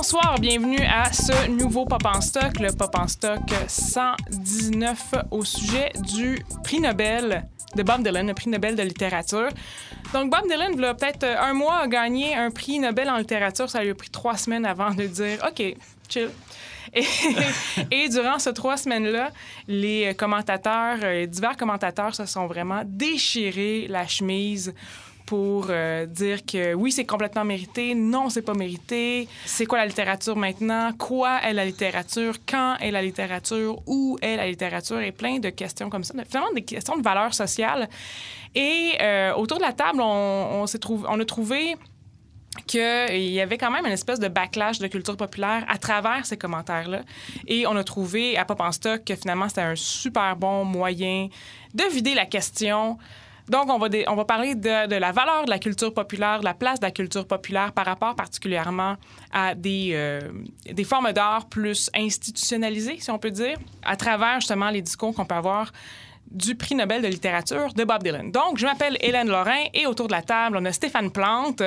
Bonsoir, bienvenue à ce nouveau Pop en stock, le Pop en stock 119 au sujet du prix Nobel de Bob Dylan, le prix Nobel de littérature. Donc, Bob Dylan, il a peut-être un mois, a gagné un prix Nobel en littérature. Ça lui a pris trois semaines avant de dire OK, chill. Et, et, durant ces trois semaines-là, les commentateurs, les divers commentateurs se sont vraiment déchirés la chemise pour euh, dire que oui, c'est complètement mérité, non, c'est pas mérité, c'est quoi la littérature maintenant, quoi est la littérature, quand est la littérature, où est la littérature, et plein de questions comme ça, finalement des questions de valeur sociale. Et euh, autour de la table, on, on, trouvé, on a trouvé qu'il y avait quand même une espèce de backlash de culture populaire à travers ces commentaires-là. Et on a trouvé à Pop en Stock que finalement, c'était un super bon moyen de vider la question donc, on va, on va parler de, la valeur de la culture populaire, de la place de la culture populaire par rapport particulièrement à des, euh, des formes d'art plus institutionnalisées, si on peut dire, à travers justement les discours qu'on peut avoir du prix Nobel de littérature de Bob Dylan. Donc, je m'appelle Hélène Lorrain et autour de la table, on a Stéphane Plante.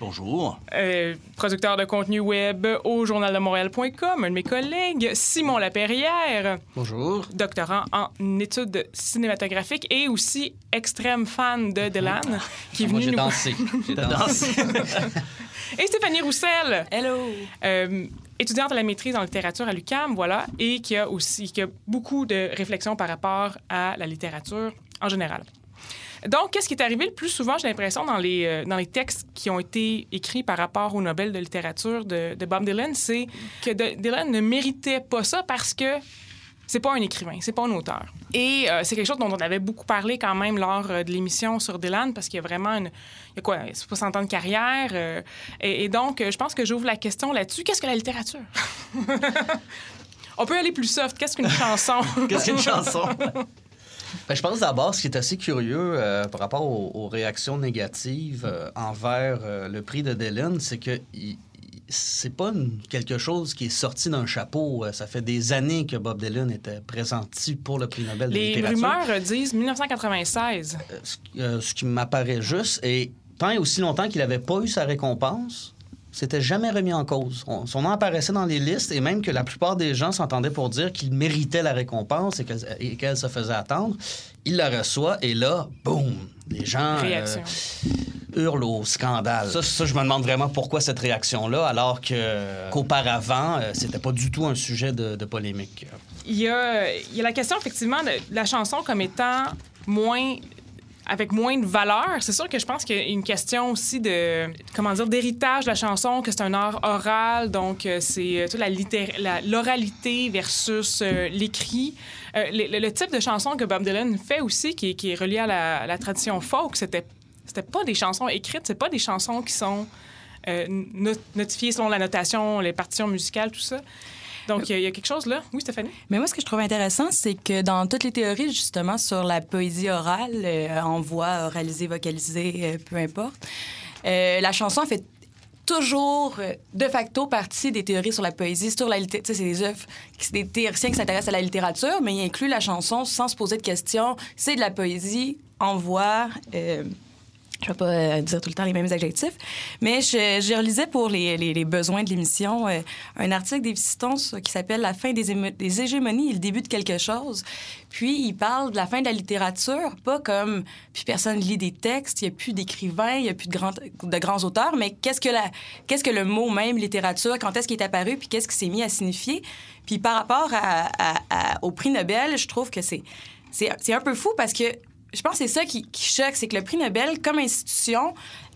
Bonjour. Euh, producteur de contenu web au journal de Montréal.com, un de mes collègues, Simon Laperrière. Bonjour. Doctorant en études cinématographiques et aussi extrême fan de Dylan, qui est venu Moi, j'ai dansé. J'ai dansé. et Stéphanie Roussel. Hello. Euh, étudiante à la maîtrise en littérature à l'UCAM, voilà, et qui a aussi qui a beaucoup de réflexions par rapport à la littérature en général. Donc, qu'est-ce qui est arrivé le plus souvent, j'ai l'impression, dans les, euh, dans les textes qui ont été écrits par rapport au Nobel de littérature de, de Bob Dylan, c'est que Dylan ne méritait pas ça parce que c'est pas un écrivain, c'est pas un auteur. Et euh, c'est quelque chose dont on avait beaucoup parlé quand même lors euh, de l'émission sur Dylan, parce qu'il y a vraiment une, il y a quoi, 60 ans de carrière. Euh, et, donc, je pense que j'ouvre la question là-dessus. Qu'est-ce que la littérature? on peut aller plus soft. Qu'est-ce qu'une chanson? Qu'est-ce qu'une chanson? Ben, je pense d'abord, ce qui est assez curieux par rapport aux, réactions négatives envers le prix de Dylan, c'est que c'est pas quelque chose qui est sorti d'un chapeau. Euh, ça fait des années que Bob Dylan était présenté pour le prix Nobel de littérature. Les rumeurs disent 1996. Euh, euh, ce, qui m'apparaît juste, et tant et aussi longtemps qu'il n'avait pas eu sa récompense, c'était jamais remis en cause. son nom apparaissait dans les listes et même que la plupart des gens s'entendaient pour dire qu'il méritait la récompense et qu'elle se faisait attendre. Il la reçoit et là, boum, les gens euh, hurlent au scandale. Ça, je me demande vraiment pourquoi cette réaction-là, alors que, qu'auparavant, euh, c'était pas du tout un sujet de, polémique. Il y, a, il y a la question, effectivement, de la chanson comme étant moins avec moins de valeur. C'est sûr que je pense qu'il y a une question aussi de, comment dire, d'héritage de la chanson, que c'est un art oral, donc euh, c'est euh, toute la, l'oralité versus euh, l'écrit. le, type de chanson que Bob Dylan fait aussi, qui, est relié à la, tradition folk, c'était, c'était pas des chansons écrites, c'est pas des chansons qui sont notifiées selon la notation, les partitions musicales, tout ça. Donc, il y, a quelque chose là? Oui, Stéphanie? Mais moi, ce que je trouve intéressant, c'est que dans toutes les théories, justement, sur la poésie orale, euh, en voix, oralisée, vocalisée, euh, peu importe, euh, la chanson fait toujours de facto partie des théories sur la poésie, sur la littérature. C'est des œuvres, des théoriciens qui s'intéressent à la littérature, mais ils incluent la chanson sans se poser de questions. C'est de la poésie en voix je ne vais pas euh, dire tout le temps les mêmes adjectifs, mais je, je relisais pour les, besoins de l'émission euh, un article des qui s'appelle La fin des, hégémonies le début de quelque chose. Puis il parle de la fin de la littérature, pas comme puis personne lit des textes, il n'y a plus d'écrivains, il n'y a plus de grands, de grands auteurs, mais qu'est-ce que, que le mot même littérature, quand est-ce qu'il est apparu, puis qu'est-ce qui s'est mis à signifier. Puis par rapport à, au prix Nobel, je trouve que c'est un peu fou parce que je pense que c'est ça qui, choque, c'est que le prix Nobel, comme institution,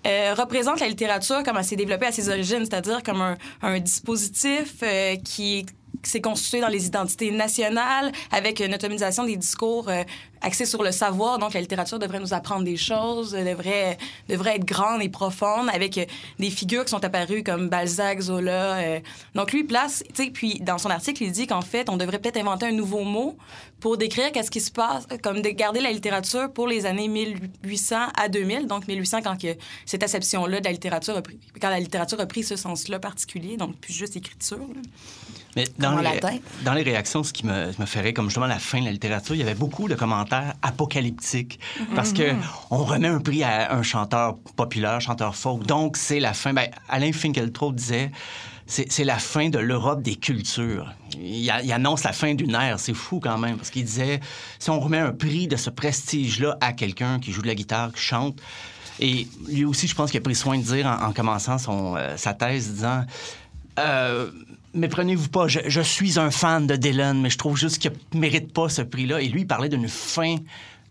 euh, représente la littérature comme elle s'est développée à ses origines, c'est-à-dire comme un, dispositif euh, qui s'est constitué dans les identités nationales, avec une automatisation des discours euh, axés sur le savoir. Donc, la littérature devrait nous apprendre des choses, devrait, devrait être grande et profonde, avec euh, des figures qui sont apparues comme Balzac, Zola. Euh. Donc, lui, place, tu sais, puis dans son article, il dit qu'en fait, on devrait peut-être inventer un nouveau mot pour décrire qu'est-ce qui se passe, comme de garder la littérature pour les années 1800 à 2000. Donc, 1800, quand que cette acception-là de la littérature a pris, quand la littérature a pris ce sens-là particulier, donc plus juste écriture. Là. Mais dans les, dans les réactions, ce qui me, me ferait, comme justement la fin de la littérature, il y avait beaucoup de commentaires apocalyptiques. Mm-hmm. Parce que on remet un prix à un chanteur populaire, chanteur folk. Donc, c'est la fin. Ben, Alain Finkieltraut disait c'est la fin de l'Europe des cultures. Il, annonce la fin d'une ère. C'est fou quand même, parce qu'il disait, si on remet un prix de ce prestige-là à quelqu'un qui joue de la guitare, qui chante, et lui aussi, je pense qu'il a pris soin de dire en, commençant son, euh, sa thèse, disant... Euh, méprenez-vous pas, je, suis un fan de Dylan, mais je trouve juste qu'il mérite pas ce prix-là. Et lui, il parlait d'une fin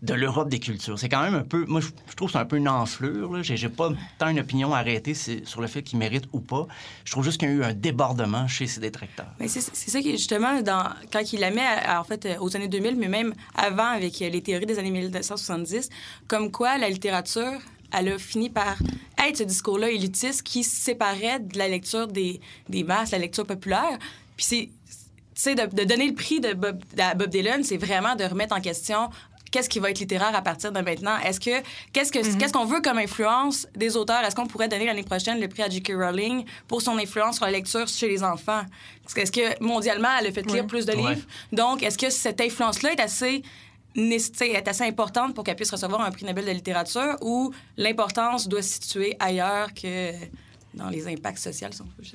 de l'Europe des cultures. C'est quand même un peu. Moi, je trouve que c'est un peu une enflure. J'ai pas tant une opinion arrêtée sur le fait qu'il mérite ou pas. Je trouve juste qu'il y a eu un débordement chez ses détracteurs. C'est ça qui, justement, dans, quand il la met, en fait, euh, aux années 2000, mais même avant, avec euh, les théories des années 1970, comme quoi la littérature elle a fini par être ce discours-là élitiste qui séparait de la lecture des, des masses, la lecture populaire. Puis c'est de, de, donner le prix de Bob, à Bob Dylan, c'est vraiment de remettre en question qu'est-ce qui va être littéraire à partir de maintenant? Est-ce que qu'est-ce que mm-hmm. qu'est-ce qu'on veut comme influence des auteurs? Est-ce qu'on pourrait donner l'année prochaine le prix à J.K. Rowling pour son influence sur la lecture chez les enfants? Est-ce que mondialement, elle a fait lire plus de livres? Donc, est-ce que cette influence-là est assez est assez importante pour qu'elle puisse recevoir un prix Nobel de littérature ou l'importance doit se situer ailleurs que dans les impacts sociaux?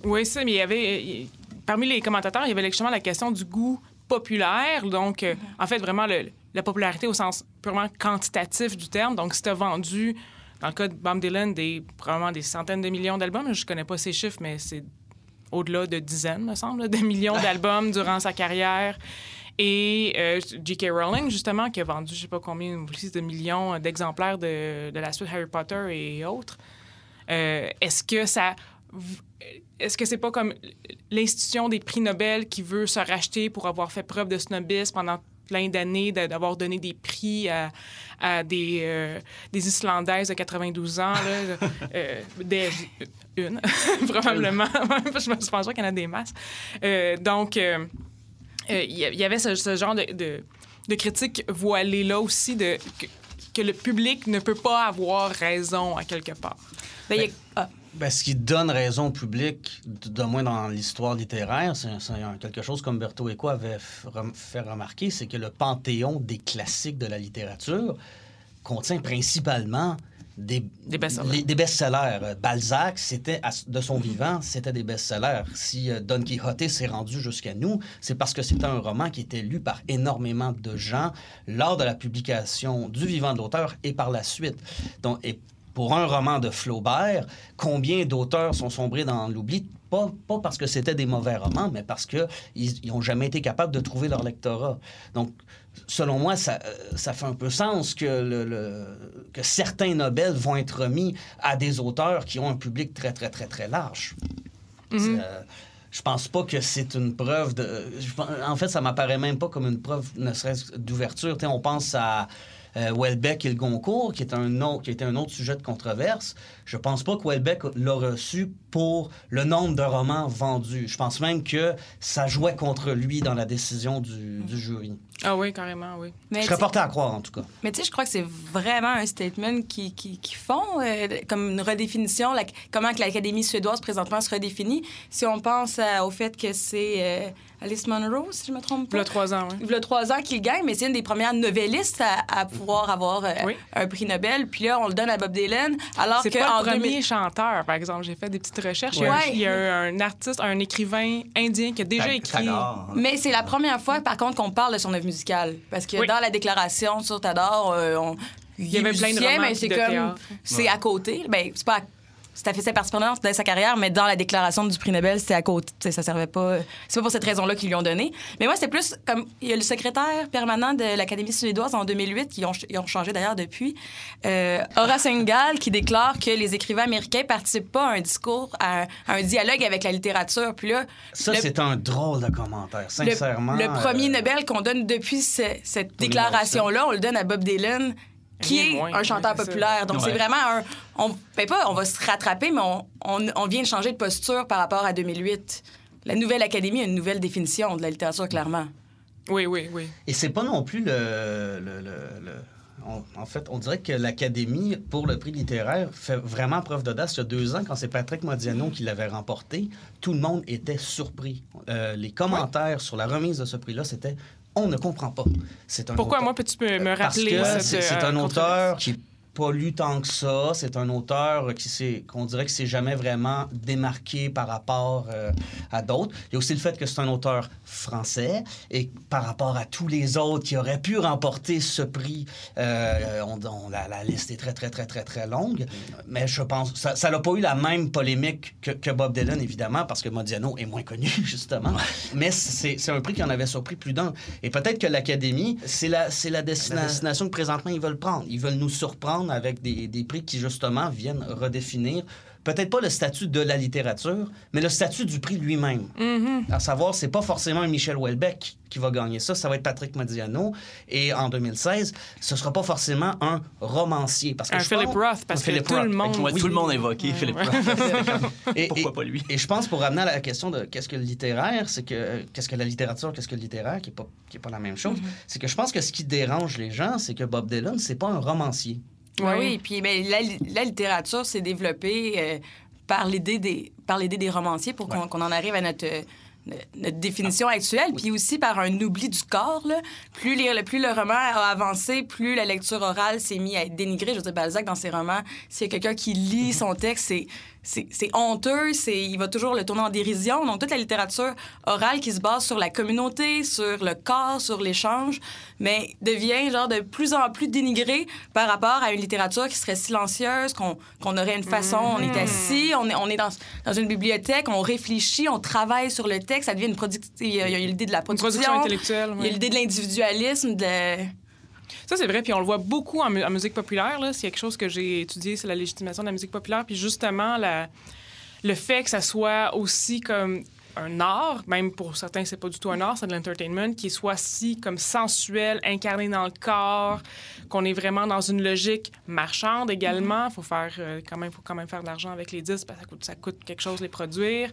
Oui, ça, mais il y avait... Parmi les commentateurs, il y avait justement la question du goût populaire. Donc, euh, mm-hmm. en fait, vraiment, le, la popularité au sens purement quantitatif du terme. Donc, si tu as vendu, dans le cas de Bob Dylan, des, probablement des centaines de millions d'albums, je connais pas ces chiffres, mais c'est au-delà de dizaines, me semble, de millions d'albums durant sa carrière. Et euh, J.K. Rowling, justement, qui a vendu, je sais pas combien, de millions d'exemplaires de, de, la suite Harry Potter et autres. Euh, est-ce que ça est-ce que c'est pas comme l'institution des prix Nobel qui veut se racheter pour avoir fait preuve de snobisme pendant plein d'années d'avoir donné des prix à, des, euh, des Islandaises de 92 ans. Là, euh, des, une, probablement. je pense pas qu'il y en a des masses. Euh, donc, il y avait ce, genre de, de, de critique voilée-là aussi de, que, le public ne peut pas avoir raison à quelque part. Ben, ah. Ben, ce qui donne raison au public, de moins dans l'histoire littéraire, c'est quelque chose qu'Umberto Eco avait fait remarquer, c'est que le panthéon des classiques de la littérature contient principalement des, best-sellers. Euh, Balzac, c'était de son vivant, c'était des best-sellers. Si euh, Don Quixote s'est rendu jusqu'à nous, c'est parce que c'était un roman qui était lu par énormément de gens lors de la publication du vivant de l'auteur et par la suite. Donc, et pour un roman de Flaubert, combien d'auteurs sont sombrés dans l'oubli, pas, pas, parce que c'était des mauvais romans, mais parce qu'ils n'ont jamais été capables de trouver leur lectorat. Donc, selon moi, ça, euh, ça fait un peu sens que, le, que certains Nobel vont être remis à des auteurs qui ont un public très, très, très, très large. Mm-hmm. Euh, je pense pas que c'est une preuve de. En fait, ça m'apparaît même pas comme une preuve, ne serait-ce d'ouverture. On pense à euh, Welbeck et le Goncourt, qui, est un autre, qui était un autre sujet de controverse. Je pense pas que Welbeck l'a reçu pour le nombre de romans vendus. Je pense même que ça jouait contre lui dans la décision du, jury. Ah oui, carrément, oui. je serais porté à croire, en tout cas. Mais tu sais, je crois que c'est vraiment un statement qui, qui, font, euh, comme une redéfinition, comment que l'Académie suédoise présentement se redéfinit. Si on pense au fait que c'est... Euh, Alice Munro, si je me trompe pas. Il y a trois ans, oui. Il y a trois ans qu'il gagne, mais c'est une des premières novellistes à, pouvoir avoir euh, un prix Nobel. Puis là, on le donne à Bob Dylan. Alors c'est pas le premier chanteur, par exemple. J'ai fait des petites recherches. Il y a un, artiste, un écrivain indien qui a déjà écrit. Mais c'est la première fois, par contre, qu'on parle de son œuvre musicale. Parce que dans la déclaration sur Tador, euh, on, il y avait plein de romans mais c'est comme c'est à côté ben c'est pas fait sa participation dans sa carrière, mais dans la déclaration du prix Nobel, c'était à côté. Ça servait pas. C'est pas pour cette raison-là qu'ils lui ont donné. Mais moi, c'est plus comme. Il y a le secrétaire permanent de l'Académie suédoise en 2008, qui ont, ils ont changé d'ailleurs depuis, euh, Horace Engdahl, qui déclare que les écrivains américains participent pas à un discours, à un, dialogue avec la littérature. Puis là. Ça, c'est un drôle de commentaire, sincèrement. Le, premier euh, Nobel qu'on donne depuis cette déclaration-là, on le donne à Bob Dylan qui est un chanteur populaire. Donc, c'est vraiment un. On, ben pas, on va se rattraper, mais on, on, vient de changer de posture par rapport à 2008. La nouvelle Académie a une nouvelle définition de la littérature, clairement. Oui, oui, oui. Et c'est pas non plus le. le, le, en fait, on dirait que l'Académie, pour le prix littéraire, fait vraiment preuve d'audace. Il y a deux ans, quand c'est Patrick Modiano qui l'avait remporté, tout le monde était surpris. Euh, les commentaires sur la remise de ce prix-là, c'était on ne comprend pas. C'est un Pourquoi? moi peux-tu me rappeler Parce que c'est un euh, auteur qui pas lu tant que ça. C'est un auteur qui qu'on dirait que s'est jamais vraiment démarqué par rapport euh, à d'autres. Il y a aussi le fait que c'est un auteur français et par rapport à tous les autres qui auraient pu remporter ce prix, euh, on, on- la, la liste est très, très, très, très, très longue. Mais je pense ça ça n'a pas eu la même polémique que, que Bob Dylan, évidemment, parce que Modiano est moins connu, justement. Mais c'est c'est un prix qui en avait surpris plus d'un. Et peut-être que l'Académie, c'est la, c'est la destina- destination que présentement ils veulent prendre. Ils veulent nous surprendre avec des, des prix qui, justement, viennent redéfinir peut-être pas le statut de la littérature, mais le statut du prix lui-même. À savoir, c'est pas forcément un Michel Houellebecq qui va gagner ça, ça va être Patrick Modiano. Et en 2016, ce sera pas forcément un romancier. Parce que Un je Philip pense- Roth, parce que Philip tout le monde- Oui. Tout le monde a évoqué Philippe Roth. Et- Pourquoi et- pas lui? Et je pense, pour ramener à la question de qu'est-ce que le littéraire, c'est que euh, qu'est-ce que la littérature, qu'est-ce que le littéraire, qui n'est pas, qui est pas la même chose, c'est que je pense que ce qui dérange les gens, c'est que Bob Dylan, c'est pas un romancier. Oui. oui, puis ben, la, la littérature s'est développée euh, par l'idée des, par l'idée des romanciers pour qu'on qu'on en arrive à notre, euh, notre définition actuelle, puis aussi par un oubli du corps. Là. Plus, les- plus le roman a avancé, plus la lecture orale s'est mise à être dénigrée. Je veux dire, Balzac, dans ses romans, s'il y a quelqu'un qui lit son texte, c'est c'est honteux, c'est il va toujours le tourner en dérision. Donc toute la littérature orale qui se base sur la communauté, sur le corps, sur l'échange, mais devient genre de plus en plus dénigrée par rapport à une littérature qui serait silencieuse, qu'on qu'on aurait une façon, on est assis, on est on est dans dans une bibliothèque, on réfléchit, on travaille sur le texte, ça devient une production. Il y a l'idée de la production, production intellectuelle. il y a l'idée de l'individualisme, de Ça, c'est vrai. Puis on le voit beaucoup en, mu- en musique populaire. C'est quelque chose que j'ai étudié, c'est la légitimation de la musique populaire. Puis justement, le fait que ça soit aussi comme un art, même pour certains, c'est pas du tout un art, c'est de l'entertainment, qui soit si comme sensuel, incarné dans le corps, qu'on est vraiment dans une logique marchande également. Faut faire euh, quand même, faut quand même faire de l'argent avec les disques, parce que ça coûte, ça coûte quelque chose les produire.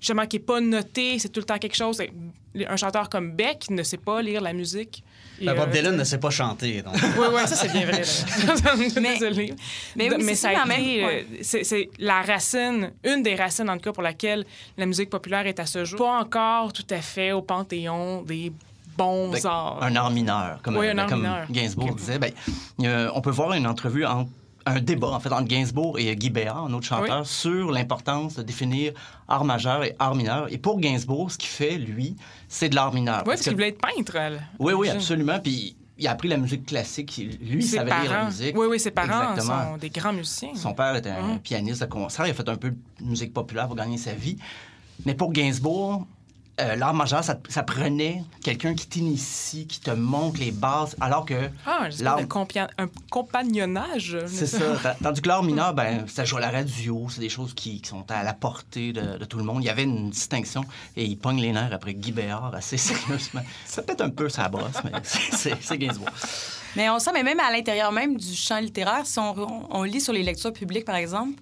Justement, qui est pas noté, c'est tout le temps quelque chose. Un chanteur comme Beck ne sait pas lire la musique. Et, Ben, Bob euh, Dylan ne sait pas chanter. Donc. oui, oui, ça, c'est bien vrai. Mais- Désolée. mais oui, ça ça, a mais été, même- euh, c'est c'est la racine, une des racines, en tout cas, pour laquelle la musique populaire est à ce jour. Pas encore tout à fait au panthéon des bons Ben, arts. un art mineur, comme, Oui, un art comme mineur. Gainsbourg disait. Ben, euh, on peut voir une entrevue en un débat, en fait, entre Gainsbourg et Guy Béard, un autre chanteur, sur l'importance de définir art majeur et art mineur. Et pour Gainsbourg, ce qu'il fait, lui, c'est de l'art mineur. Oui, parce que- qu'il voulait être peintre. elle. oui, oui, absolument. Puis il a appris la musique classique. Lui, il Ses savait lire la parents. musique. Oui, oui, ses parents Exactement. sont des grands musiciens. Son père était un Mm. pianiste de concert. Il a fait un peu de musique populaire pour gagner sa vie. Mais pour Gainsbourg, euh, l'art majeur, ça, ça prenait quelqu'un qui t'initie, qui te montre les bases, alors que Ah, un, compia- un compagnonnage. c'est ça. Ta- Tandis que l'art mineur, ben, ça joue à la radio, c'est des choses qui, qui sont à la portée de, de tout le monde. Il y avait une distinction et il pogne les nerfs après Guy Béard assez sérieusement. Ça peut-être un peu sa brosse, mais c'est- c'est c'est Gainsbourg. Mais on sent, mais même à l'intérieur même du champ littéraire, si on, on- on lit sur les lectures publiques, par exemple,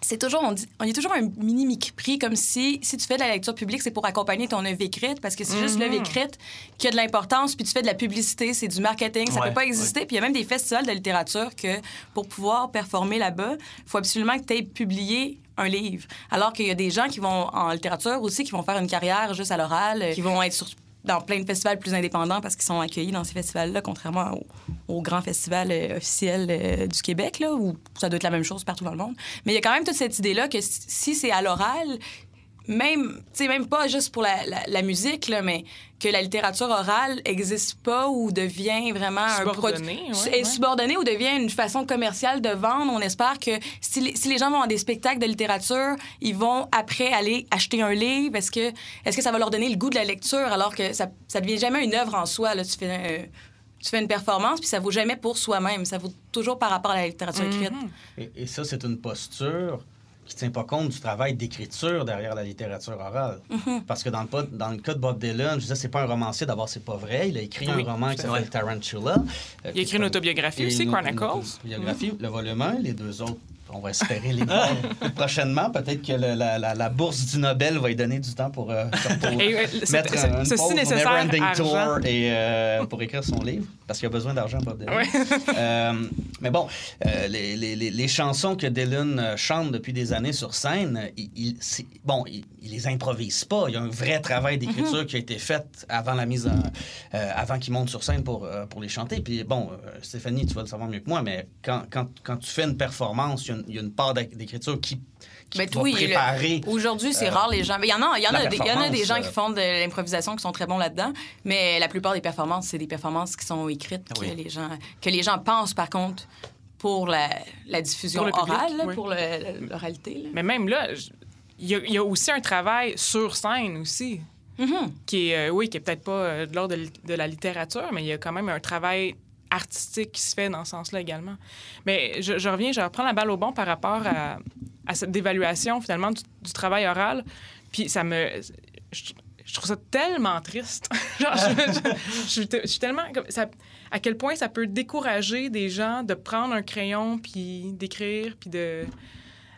c'est toujours, on dit, on y a toujours un mini micri comme si, si tu fais de la lecture publique, c'est pour accompagner ton œuvre écrite, parce que c'est juste l'œuvre écrite qui a de l'importance, puis tu fais de la publicité, c'est du marketing, ça Ouais, peut pas exister. Puis il y a même des festivals de littérature que pour pouvoir performer là-bas, il faut absolument que tu aies publié un livre. Alors qu'il y a des gens qui vont en littérature aussi, qui vont faire une carrière juste à l'oral, euh, qui vont être sur dans plein de festivals plus indépendants parce qu'ils sont accueillis dans ces festivals-là, contrairement au, au grand festival euh, officiel euh, du Québec, là, où ça doit être la même chose partout dans le monde. Mais il y a quand même toute cette idée-là que si c'est à l'oral, même, tu sais, même pas juste pour la, la- la musique, là, mais que la littérature orale existe pas ou devient vraiment un produit- ouais, est ouais. subordonnée ou devient une façon commerciale de vendre. On espère que si les, si les gens vont à des spectacles de littérature, ils vont après aller acheter un livre. Est-ce que, est-ce que ça va leur donner le goût de la lecture alors que ça, ça devient jamais une œuvre en soi? Là? Tu, fais, euh, tu fais une performance, puis ça vaut jamais pour soi-même. Ça vaut toujours par rapport à la littérature écrite. Et, et ça, c'est une posture qui ne tient pas compte du travail d'écriture derrière la littérature orale. Mm-hmm. Parce que dans le, dans le cas de Bob Dylan, je disais, c'est pas un romancier, d'abord, c'est pas vrai. Il a écrit Oui, un roman qui s'appelle Tarantula. euh, Il a écrit une autobiographie aussi, Chronicles. Une autobiographie, le volume 1, les deux autres On va espérer les voir prochainement. Peut-être que le- la, la- la bourse du Nobel va lui donner du temps pour, euh, pour mettre un, une pause au nécessaire. Tour et euh, pour écrire son livre, parce qu'il a besoin d'argent, Bob Dylan. Ouais. Euh, mais bon, euh, les, les- les- chansons que Dylan chante depuis des années sur scène, il, il- bon, il, il les improvise pas. Il y a un vrai travail d'écriture qui a été fait avant la mise en, avant qu'il monte sur scène pour, pour les chanter. Puis bon, Stéphanie, tu vas le savoir mieux que moi, mais quand, quand, quand tu fais une performance, il y a une, il y a une part d'éc- d'écriture qui, qui Ben, va oui, préparer. Aujourd'hui, c'est euh, rare les gens. Il y en a, il y en a, des, il y en a des gens performance, qui euh, font de l'improvisation qui sont très bons là-dedans, mais la plupart des performances, c'est des performances qui sont écrites que les gens que les gens pensent par contre pour la, la diffusion Pour le public, orale, là, oui. pour l'oralité. Mais même là, il y, a- il y a aussi un travail sur scène aussi, Mhm. qui est, euh, oui, qui est peut-être pas euh, de l'ordre de la littérature, mais il y a quand même un travail artistique qui se fait dans ce sens-là également. Mais je, reviens, je reprends la balle au bon par rapport à, cette dévaluation finalement du, travail oral. Puis ça me... Je, trouve ça tellement triste. Genre, je, suis tellement... ça- à quel point ça peut décourager des gens de prendre un crayon puis d'écrire puis de...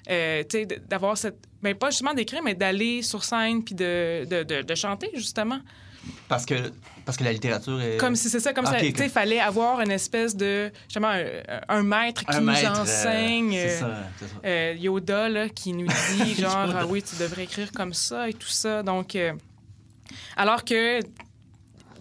euh, d'avoir cette... Ben, pas justement d'écrire, mais d'aller sur scène puis de, de- de chanter, justement. Parce que, parce que la littérature est. Comme si c'est ça, comme Ok, ça, tu sais, fallait avoir une espèce de, justement, un, un maître qui un nous maître, euh, enseigne. c'est euh, ça, c'est ça. euh, Yoda, là, qui nous dit, genre, ah oui, tu devrais écrire comme ça et tout ça. Donc, euh, alors que,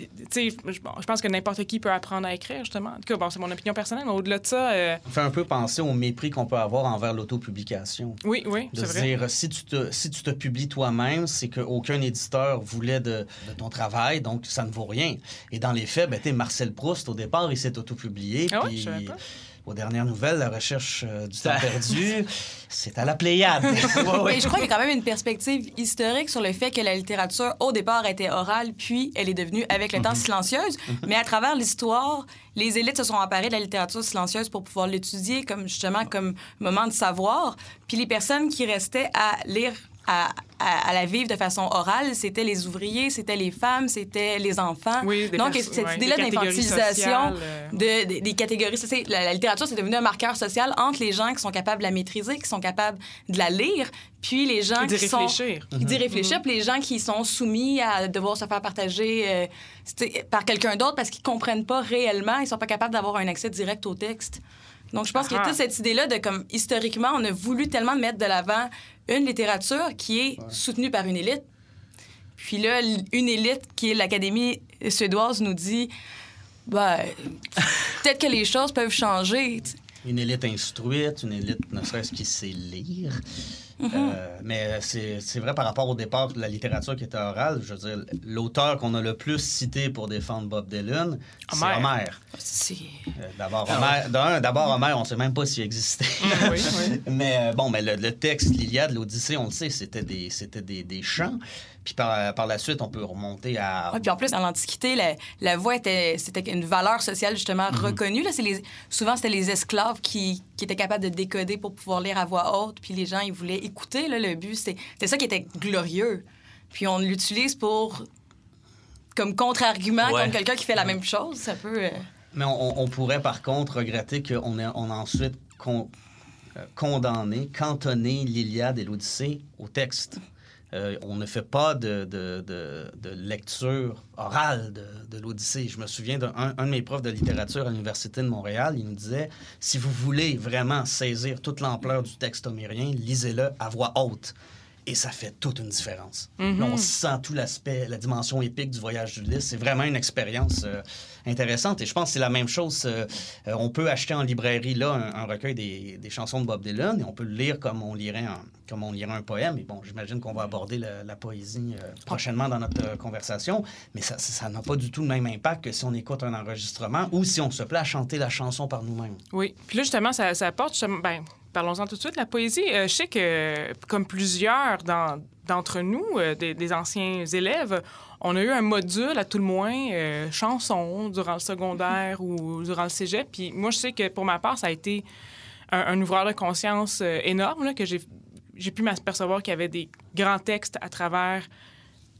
tu sais, je bon, je pense que n'importe qui peut apprendre à écrire, justement. En tout cas, bon, c'est mon opinion personnelle, mais au-delà de ça, euh, Ça fait un peu penser au mépris qu'on peut avoir envers l'autopublication. oui, oui, De c'est vrai. dire, si tu te, si tu te publies toi-même, c'est qu'aucun éditeur voulait de, de ton travail, donc ça ne vaut rien. Et dans les faits, ben, Marcel Proust, au départ, il s'est autopublié. Ah ouais, puis je savais pas. Aux dernières nouvelles, la recherche euh, du temps perdu, c'est à la Pléiade. Mais je crois qu'il y a quand même une perspective historique sur le fait que la littérature, au départ, était orale, puis elle est devenue, avec le temps, silencieuse. Mais à travers l'histoire, les élites se sont emparées de la littérature silencieuse pour pouvoir l'étudier comme, justement, comme moment de savoir. Puis les personnes qui restaient à lire, à, à- à la vivre de façon orale, c'était les ouvriers, c'était les femmes, c'était les enfants. Oui, des Donc, cette ouais, idée-là des catégories d'infantilisation sociales, euh. de, de- des catégories. ça, c'est- la, la littérature, c'est devenu un marqueur social entre les gens qui sont capables de la maîtriser, qui sont capables de la lire, puis les gens qui sont... réfléchir. D'y Mhm. réfléchir, puis les gens qui sont soumis à devoir se faire partager euh, par quelqu'un d'autre parce qu'ils comprennent pas réellement, ils sont pas capables d'avoir un accès direct au texte. Donc, je pense qu'il y a toute cette idée-là de comme, historiquement, on a voulu tellement mettre de l'avant une littérature qui est soutenue par une élite. Puis là, une élite qui est l'Académie suédoise nous dit, ben, peut-être que les choses peuvent changer. une élite instruite, une élite ne serait-ce qui sait lire. Mm-hmm. Euh, mais c'est c'est vrai par rapport au départ de la littérature qui était orale. Je veux dire, l'auteur qu'on a le plus cité pour défendre Bob Dylan, c'est. C'est... Euh, D'abord, d'un, d'abord, Homère, on ne sait même pas s'il existait. oui, oui. mais euh, bon, mais le, le texte, l'Iliade, l'Odyssée, on le sait, c'était des, c'était des, des chants. Puis par, par la suite, on peut remonter à. Ouais, puis en plus, dans l'Antiquité, la, la voix était c'était une valeur sociale justement reconnue. Là, c'est les, souvent, c'était les esclaves qui, qui étaient capables de décoder pour pouvoir lire à voix haute. Puis les gens, ils voulaient écouter. Là, le but, c'est- c'était ça qui était glorieux. Puis on l'utilise pour comme contre-argument Ouais. contre quelqu'un qui fait la même chose. Ça peut. euh, Mais on, on pourrait par contre regretter qu'on ait, on a ensuite con- euh, condamné, cantonné l'Iliade et l'Odyssée au texte. Euh, on ne fait pas de, de- de- de lecture orale de, l'Odyssée. Je me souviens d'un un de mes profs de littérature à l'Université de Montréal, il nous disait, si vous voulez vraiment saisir toute l'ampleur du texte homérien, lisez-le à voix haute. Et ça fait toute une différence. Là, on sent tout l'aspect, la dimension épique du voyage d'Ulysse. C'est vraiment une expérience euh, intéressante. Et je pense que c'est la même chose. euh, euh, on peut acheter en librairie là un, un recueil des, des chansons de Bob Dylan et on peut le lire comme on lirait un, comme on lirait un poème. Et bon, j'imagine qu'on va aborder la, la poésie euh, prochainement dans notre euh, conversation. Mais ça ça n'a pas du tout le même impact que si on écoute un enregistrement ou si on se plaît à chanter la chanson par nous-mêmes. Oui. Puis là, justement, ça, ça apporte. Ben, parlons-en tout de suite. La poésie, euh, je sais que, comme plusieurs d'entre nous, des, des anciens élèves, on a eu un module, à tout le moins, euh, chanson durant le secondaire ou durant le cégep. Puis moi, je sais que pour ma part, ça a été un, un ouvreur de conscience euh, énorme, là, que j'ai j'ai pu m'apercevoir qu'il y avait des grands textes à travers,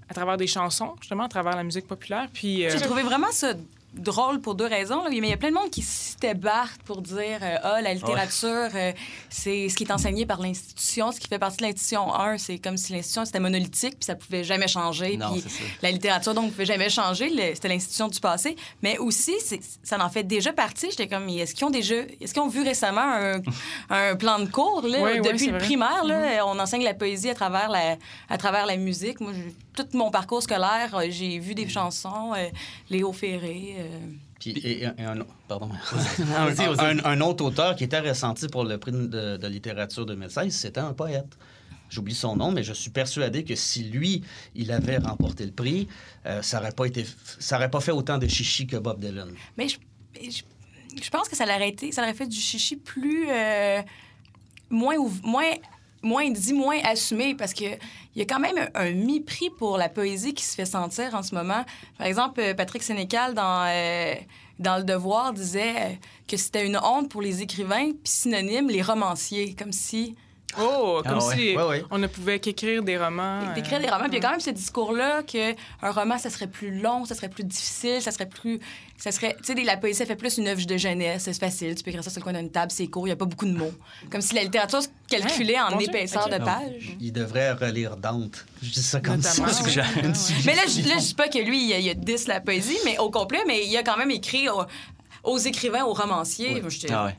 à travers des chansons, justement, à travers la musique populaire. Puis, euh, J'ai trouvé vraiment ça drôle pour deux raisons. là. Mais il y a plein de monde qui citait Barthes pour dire euh, Ah, la littérature, euh, c'est ce qui est enseigné par l'institution, ce qui fait partie de l'institution. Un, c'est comme si l'institution c'était monolithique, puis ça pouvait jamais changer. Non, puis la littérature, donc, ne pouvait jamais changer. C'était l'institution du passé. Mais aussi, ça en fait déjà partie. J'étais comme Est-ce qu'ils ont déjà. Est-ce qu'ils ont vu récemment un, un plan de cours, là, Oui, depuis le vrai. primaire? Là, On enseigne la poésie à travers la, à travers la musique. Moi, j'ai- tout mon parcours scolaire, euh, j'ai vu des chansons, euh, Léo Ferré. euh, Puis, et, et un, un- pardon. Un, vas-y. un- un autre auteur qui était ressenti pour le prix de, de littérature 2016, c'était un poète. J'oublie son nom, mais je suis persuadé que si lui, il avait remporté le prix, euh, ça n'aurait pas été, ça aurait pas fait autant de chichi que Bob Dylan. Mais je, mais je, je pense que ça l'aurait été, ça l'aurait fait du chichi plus euh, moins ouv- moins moins dit, moins assumé parce que il y a quand même un, mépris pour la poésie qui se fait sentir en ce moment. Par exemple, Patrick Sénécal dans euh, dans le Devoir disait que c'était une honte pour les écrivains puis synonyme les romanciers comme si Oh, comme Ah ouais. si Ouais, ouais. on ne pouvait qu'écrire des romans. d'écrire euh, des romans. Puis il y a quand même ce discours-là que un roman, ça serait plus long, ça serait plus difficile, ça serait plus... Ça serait... Tu sais, la poésie, ça fait plus une œuvre de jeunesse, c'est facile, tu peux écrire ça sur le coin d'une table, c'est court, il n'y a pas beaucoup de mots. Comme si la littérature se calculait Ouais, en épaisseur de page. Il devrait relire Dante. Je dis ça comme Notamment, ça. Mais là, je, je dis pas que lui, il a, il a 10 la poésie, mais au complet, mais il a quand même écrit aux, aux écrivains, aux romanciers. Ah ouais.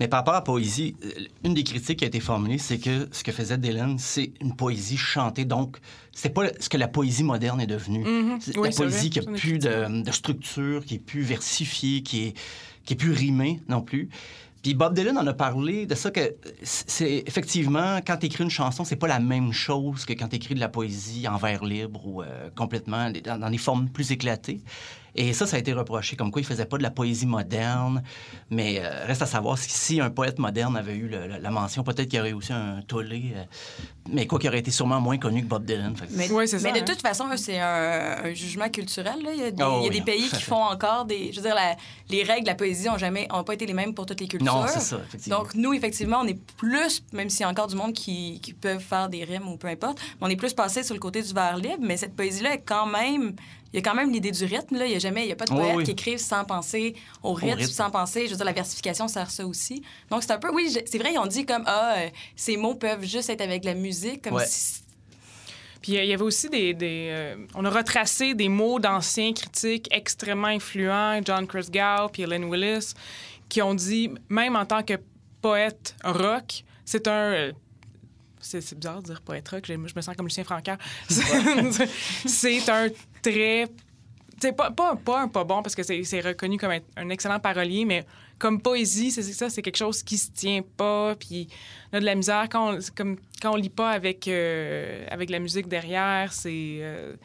Mais par rapport à la poésie, euh, une des critiques qui a été formulée, c'est que ce que faisait Dylan, c'est une poésie chantée. Donc, c'est pas ce que la poésie moderne est devenue. C'est Oui, la poésie qui a plus de, de structure, qui est plus versifiée, qui est, qui est plus rimée non plus. Puis Bob Dylan en a parlé de ça que c'est effectivement quand tu écris une chanson, c'est pas la même chose que quand tu écris de la poésie en vers libre ou euh, complètement dans des formes plus éclatées. Et ça, ça a été reproché, comme quoi il faisait pas de la poésie moderne. Mais euh, reste à savoir si, si un poète moderne avait eu le- la, la mention, peut-être qu'il y aurait aussi un tollé, euh, mais quoi qu'il aurait été sûrement moins connu que Bob Dylan. Que Mais, c'est de hein. toute façon, c'est un, un jugement culturel. là. Il y a des, Oh, il y a oui, des pays qui fait. font encore des. Je veux dire, la- les règles de la poésie n'ont jamais ont pas été les mêmes pour toutes les cultures. Non, c'est ça, effectivement. Donc, nous, effectivement, on est plus, même s'il y a encore du monde qui, qui peuvent faire des rimes ou peu importe, mais on est plus passé sur le côté du vers libre, mais cette poésie-là est quand même. Il y a quand même l'idée du rythme. Là. Il n'y a jamais, il y a pas de poète oui. qui écrive sans penser au rythme, rythme. sans penser. Je veux dire, la versification sert ça aussi. Donc, c'est un peu, oui, je- c'est vrai, ils ont dit comme, ah, euh, ces mots peuvent juste être avec la musique, comme Ouais. si Puis il y avait aussi des. des, euh, on a retracé des mots d'anciens critiques extrêmement influents, John Christgau puis Helen Willis, qui ont dit, même en tant que poète rock, c'est un. C'est bizarre de dire poète rock, je, me sens comme Lucien Francaire. C'est- un très. C'est pas, pas, pas un pas bon parce que c'est reconnu comme un, excellent parolier, mais comme poésie, c'est ça, c'est quelque chose qui se tient pas, puis on a de la misère quand on, comme, quand on lit pas avec, euh, avec la musique derrière, c'est euh,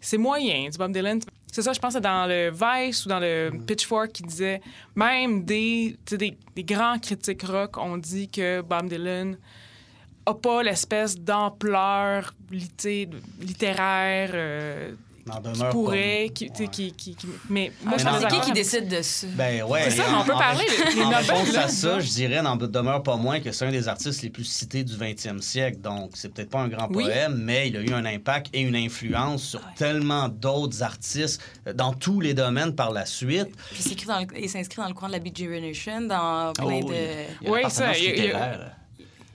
c'est moyen du Bob Dylan. C'est ça, je pense dans le Vice ou dans le Pitchfork qui disait, même des, des grands critiques rock ont dit que Bob Dylan a pas l'espèce d'ampleur litté- littéraire euh, qui pourrait, qui, tu sais, Ouais. qui, qui- qui- mais moi Mais je c'est qui qui décide de ça? Ben ouais. C'est ça, mais on en- peut en- parler. En Nobel, réponse à ça, je dirais, n'en demeure pas moins que c'est un des artistes les plus cités du 20e siècle. Donc, c'est peut-être pas un grand Oui. poème, mais il a eu un impact et une influence sur tellement d'autres artistes euh, dans tous les domaines par la suite. Puis il s'inscrit dans le courant de la Beat Generation, dans plein Oh, de... Oui, ça, il y a-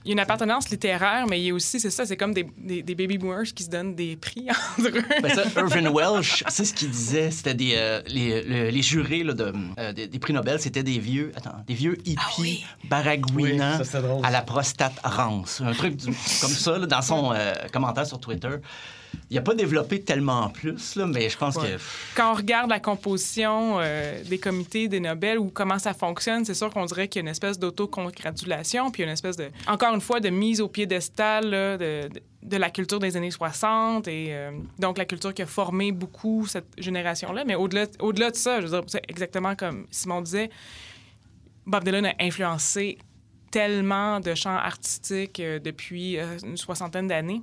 il y a- une appartenance littéraire, mais il y a aussi, c'est ça, c'est comme des, des, des baby boomers qui se donnent des prix entre eux. Ben ça, Irvin Welsh, c'est ce qu'il disait. C'était des euh, les, le- les jurés là, de, euh, des, des prix Nobel, c'était des vieux, attends, des vieux hippies oui. baragouinants Oui, ça, c'est drôle. à la prostate rance, un truc du- comme ça là, dans son euh, commentaire sur Twitter. Il n'a pas développé tellement plus, là, mais je pense Ouais. que Quand on regarde la composition euh, des comités des Nobel ou comment ça fonctionne, c'est sûr qu'on dirait qu'il y a une espèce d'autocongratulation, puis une espèce de, encore une fois, de mise au piédestal là, de, de, de la culture des années 60 et euh, donc la culture qui a formé beaucoup cette génération-là. Mais au-delà au-delà de ça, je veux dire, exactement comme Simon disait, Bob Dylan a influencé tellement de champs artistiques euh, depuis une soixantaine d'années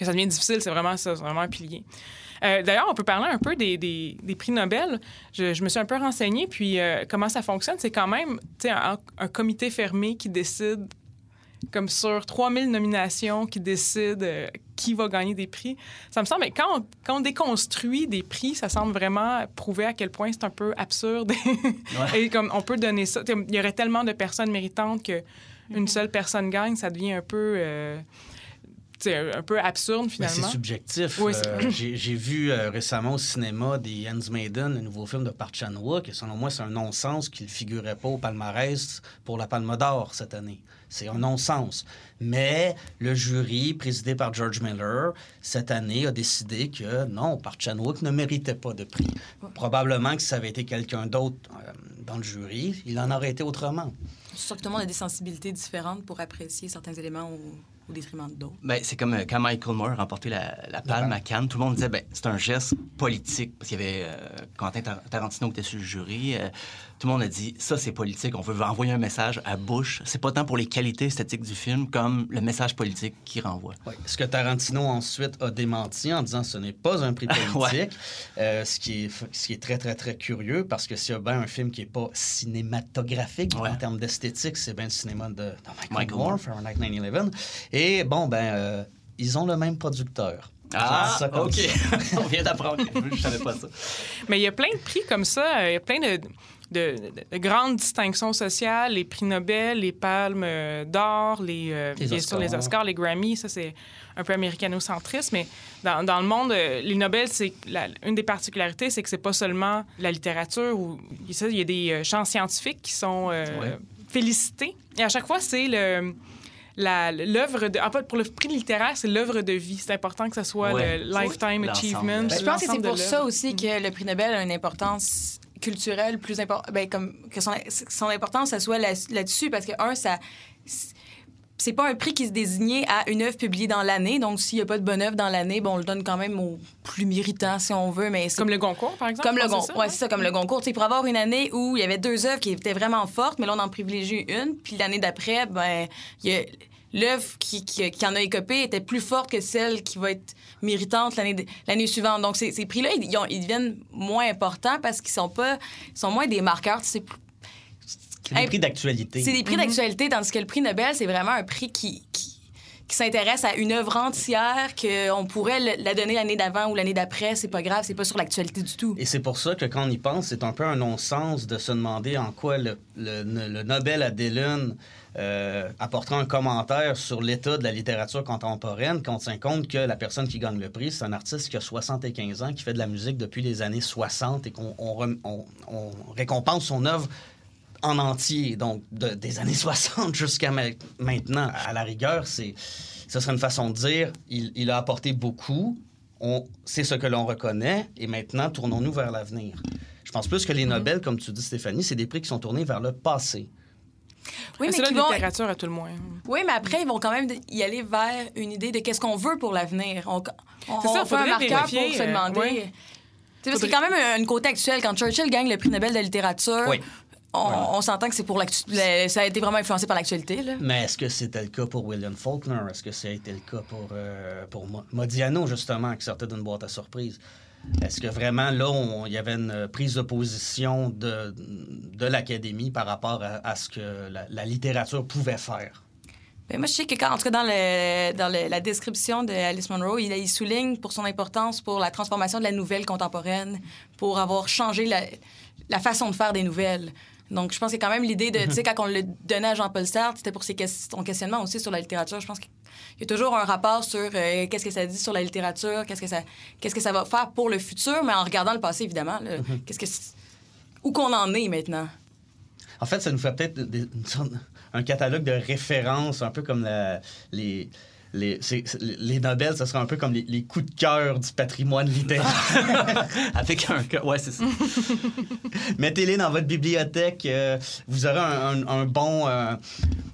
que ça devient difficile. C'est vraiment ça, c'est vraiment un pilier. Euh, D'ailleurs, on peut parler un peu des, des- des prix Nobel. Je, je me suis un peu renseignée, puis euh, comment ça fonctionne? C'est quand même tu sais, un, un comité fermé qui décide, comme sur 3000 nominations, qui décide euh, qui va gagner des prix. Ça me semble, mais quand on, quand on déconstruit des prix, ça semble vraiment prouver à quel point c'est un peu absurde. Et comme on peut donner ça, il y aurait tellement de personnes méritantes que une seule personne gagne, ça devient un peu. euh, sais, un peu absurde Mais finalement. c'est subjectif. Oui, Euh, j'ai j'ai vu euh, récemment au cinéma des Maiden, le nouveau film de Park Chan-wook, et selon moi, c'est un non-sens qu'il ne figurait pas au palmarès pour la Palme d'Or cette année. C'est un non-sens. Mais le jury, présidé par George Miller, cette année a décidé que non, Park Chan-wook ne méritait pas de prix. Probablement que si ça avait été quelqu'un d'autre euh, dans le jury, il en aurait été autrement. C'est sûr que tout le monde a des sensibilités différentes pour apprécier certains éléments au détriment d'autres. Ben, c'est comme euh, quand Michael Moore a remporté la, la palme à Cannes, tout le monde disait ben, c'est un geste politique parce qu'il y avait euh, Quentin Tar- Tarantino qui était sur le jury. euh, tout le monde a dit ça c'est politique, on veut envoyer un message à Bush. C'est pas tant pour les qualités esthétiques du film comme le message politique qui renvoie. Oui. Ce que Tarantino ensuite a démenti en disant ce n'est pas un prix politique, Ouais. euh, ce, qui est, ce qui est très, très, très curieux parce que s'il y a bien un film qui n'est pas cinématographique Ouais. en termes d'esthétique, c'est bien le cinéma de, de Michael, Michael Moore. Fahrenheit 9-11. Et bon, ben, euh, ils ont le même producteur. Ça comme ok. ça. on vient d'apprendre. Je savais pas ça. Mais il y a plein de prix comme ça. Il y a plein de, de- de grandes distinctions sociales, les prix Nobel, les palmes euh, d'or, les, euh, Les bien sûr les Oscars. Les Grammys. Ça, c'est un peu américano-centriste. Mais dans, dans le monde, euh, les Nobel, c'est la- une des particularités, c'est que c'est pas seulement la littérature. Ou, ça, il y a des champs scientifiques qui sont euh, Ouais. félicités. Et à chaque fois, c'est le l'œuvre de en fait pour le prix littéraire c'est l'œuvre de vie c'est important que ce soit Ouais. le lifetime achievement Ben, je pense que c'est pour ça aussi que le prix Nobel a une importance culturelle plus importante. Ben, comme que son, son importance, ça soit là- là-dessus, parce que, un, ça. C'est pas un prix qui se désignait à une œuvre publiée dans l'année. Donc, s'il n'y a pas de bonne œuvre dans l'année, bon, on le donne quand même aux plus méritants, si on veut. Mais comme le Goncourt par exemple Comme le Goncourt. ça, c'est ça, comme le Goncourt. Tu sais, pour avoir une année où il y avait deux œuvres qui étaient vraiment fortes, mais là, on en privilégie une. Puis l'année d'après, ben, il y a- l'œuvre qui, qui, qui en a écopé était plus forte que celle qui va être méritante l'année suivante. Donc, ces, ces prix-là, ils, ils ont- ils deviennent moins importants parce qu'ils sont pas... ils sont moins des marqueurs. C'est des prix d'actualité. c'est des prix d'actualité, tandis que le prix Nobel, c'est vraiment un prix qui, qui, qui s'intéresse à une œuvre entière qu'on pourrait le- la donner l'année d'avant ou l'année d'après. C'est pas grave, c'est pas sur l'actualité du tout. Et c'est pour ça que quand on y pense, c'est un peu un non-sens de se demander en quoi le, le- le Nobel à Dylan euh, apportera un commentaire sur l'état de la littérature contemporaine quand on tient compte que la personne qui gagne le prix, c'est un artiste qui a 75 ans, qui fait de la musique depuis les années 60 et qu'on on rem- on- on récompense son œuvre en entier, donc de- des années 60 jusqu'à ma- maintenant. À la rigueur, c'est, ce serait une façon de dire, il, il a apporté beaucoup, c'est ce que l'on reconnaît, et maintenant, tournons-nous vers l'avenir. Je pense plus que les Nobel, comme tu dis, Stéphanie, c'est des prix qui sont tournés vers le passé. Oui, c'est mais la qui vont... littérature à tout le moins Oui, mais après, ils vont quand même y aller vers une idée de qu'est-ce qu'on veut pour l'avenir. On, on, C'est ça, on fait un marqueur vérifier, pour se euh, demander. ouais. Sais, Parce qu'il y a quand même un, un côté actuel. Quand Churchill gagne le prix Nobel de littérature, Oui. on, on s'entend que c'est pour ça a été vraiment influencé par l'actualité. là. Mais est-ce que c'était le cas pour William Faulkner? Est-ce que ça a été le cas pour, euh, pour Mo- Modiano, justement, qui sortait d'une boîte à surprise? Est-ce que vraiment, là, il y avait une prise de position de, de l'Académie par rapport à, ce que la, littérature pouvait faire? Ben, moi, je sais que quand, en tout cas, dans, la description de Alice Munro, il, souligne pour son importance pour la transformation de la nouvelle contemporaine, pour avoir changé la façon de faire des nouvelles. Donc, je pense que quand même l'idée de, tu sais, quand on le donnait à Jean-Paul Sartre, c'était pour ses ques- son questionnement aussi sur la littérature. Je pense qu'il y a toujours un rapport sur euh, qu'est-ce que ça dit sur la littérature, qu'est-ce que ça, qu'est-ce que ça va faire pour le futur, mais en regardant le passé, évidemment. là. Qu'est-ce que où qu'on en est maintenant. En fait, ça nous fait peut-être des- une sorte- un catalogue de références, un peu comme la- les, les, c'est- les Nobel, ce serait un peu comme les, les coups de cœur du patrimoine littéraire. Avec un cas. Ouais, c'est ça. Mettez-les dans votre bibliothèque. euh, vous aurez un, un- un bon, euh,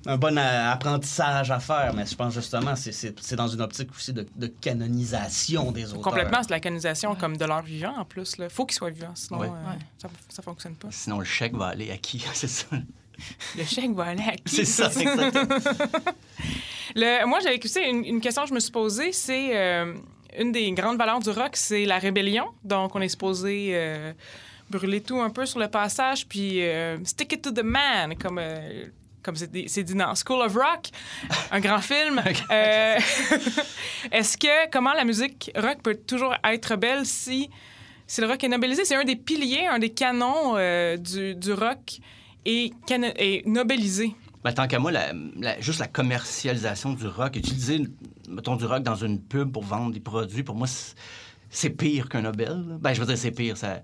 un bon euh, apprentissage à faire. Mais je pense justement, c'est- dans une optique aussi de, de canonisation des auteurs. complètement c'est la canonisation comme de leur vivant en plus là. faut qu'ils soient vivants sinon Ouais. euh, Ouais. ça ça fonctionne pas Sinon, le chèque va aller à qui? C'est ça. Le chèque va aller à qui? C'est ça, exactement. Le- moi, j'avais écouté une, une question que je me suis posée, c'est euh, une des grandes valeurs du rock, c'est la rébellion. Donc, on est supposé euh, brûler tout un peu sur le passage, puis euh, stick it to the man, comme, euh, comme c'est dit dans School of Rock, un grand film. Euh, Est-ce que comment la musique rock peut toujours être belle si, si le rock est nobelisé? C'est un des piliers, un des canons du, du rock et, nobelisé. Ben, tant qu'à moi, la- la- juste la commercialisation du rock, utiliser, mettons, du rock dans une pub pour vendre des produits, pour moi, c'est- pire qu'un Nobel. là. Ben, je veux dire, c'est pire. Ça,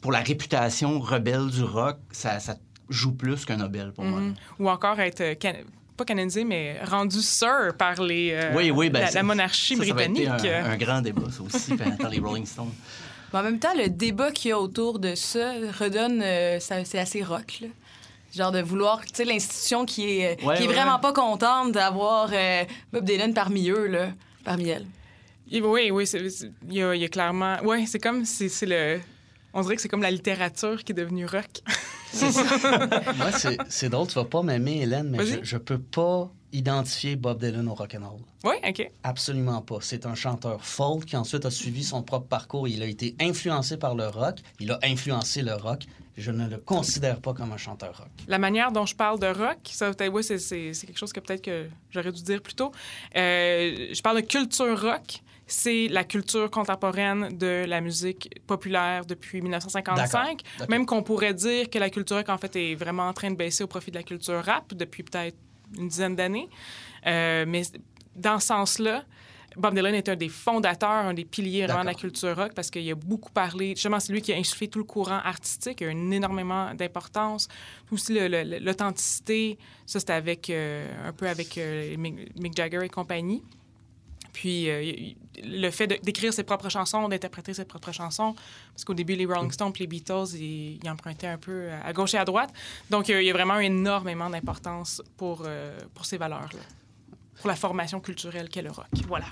pour la réputation rebelle du rock, ça, ça joue plus qu'un Nobel pour moi. Mhm. Ou encore être, euh, can- pas canonisé, mais rendu sir par les, euh, Oui, oui, ben, la, monarchie ça, ça va être britannique. un, un grand débat, ça aussi, dans les Rolling Stones. Mais en même temps, le débat qu'il y a autour de ça redonne. euh, ça- c'est assez rock, là. Genre de vouloir, tu sais, l'institution qui est, euh, Ouais, qui est ouais, vraiment ouais. pas contente d'avoir euh, Bob Dylan parmi eux, là. Parmi elles. Oui, oui, c'est- c'est- il y, a, il y a clairement. Oui, c'est comme. C'est c'est le. On dirait que c'est comme la littérature qui est devenue rock. Moi, c'est- c'est drôle, tu vas pas m'aimer, Hélène, mais je, je peux pas identifier Bob Dylan au rock'n'roll. oui, OK. Absolument pas. C'est un chanteur folk qui ensuite a suivi son propre parcours. Il a été influencé par le rock. Il a influencé le rock. Je ne le considère pas comme un chanteur rock. La manière dont je parle de rock, ça, ouais, c'est- c'est c'est quelque chose que peut-être que j'aurais dû dire plus tôt. Euh, je parle de culture rock. C'est la culture contemporaine de la musique populaire depuis 1955. D'accord. Même qu'on pourrait dire que la culture rock, en fait, est vraiment en train de baisser au profit de la culture rap depuis peut-être une dizaine d'années. Euh, mais dans ce sens-là, Bob Dylan est un des fondateurs, un des piliers vraiment de la culture rock parce qu'il a beaucoup parlé. Justement, c'est lui qui a insufflé tout le courant artistique. Il a une énormément d'importance. Aussi, l'authenticité, ça, c'était avec, euh, un peu avec euh, Mick, Jagger et compagnie. Puis euh, le fait d'écrire ses propres chansons, d'interpréter ses propres chansons, parce qu'au début, les Rolling Stones, puis les Beatles, ils, ils empruntaient un peu à gauche et à droite. Donc, il y a vraiment énormément d'importance pour, pour ces valeurs-là, pour la formation culturelle qu'est le rock. Voilà.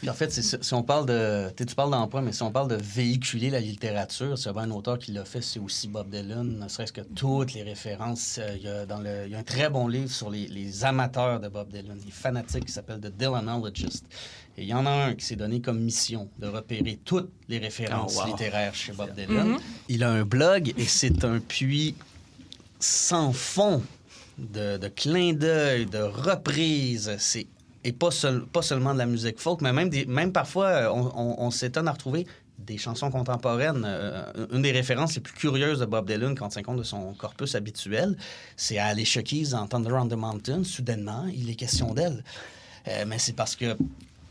Puis en fait, si on parle de. Tu parles d'emploi, mais si on parle de véhiculer la littérature, c'est un auteur qui l'a fait, c'est aussi Bob Dylan, ne serait-ce que toutes les références. euh, Il y, a dans le, il y a un très bon livre sur les, les amateurs de Bob Dylan, les fanatiques, qui s'appelle The Dylanologist. Et il y en a un qui s'est donné comme mission de repérer toutes les références Oh, wow. littéraires chez Bob Dylan. Il a un blog et c'est un puits sans fond de, de clins d'œil, de reprises. C'est et pas, seul- pas seulement de la musique folk, mais même, des, même parfois, euh, on, on- on s'étonne à retrouver des chansons contemporaines. Euh, une des références les plus curieuses de Bob Dylan, quand tient compte de son corpus habituel, c'est à Alicia Keys en Thunder on the Mountain. Soudainement, il est question d'elle. Euh, mais c'est parce que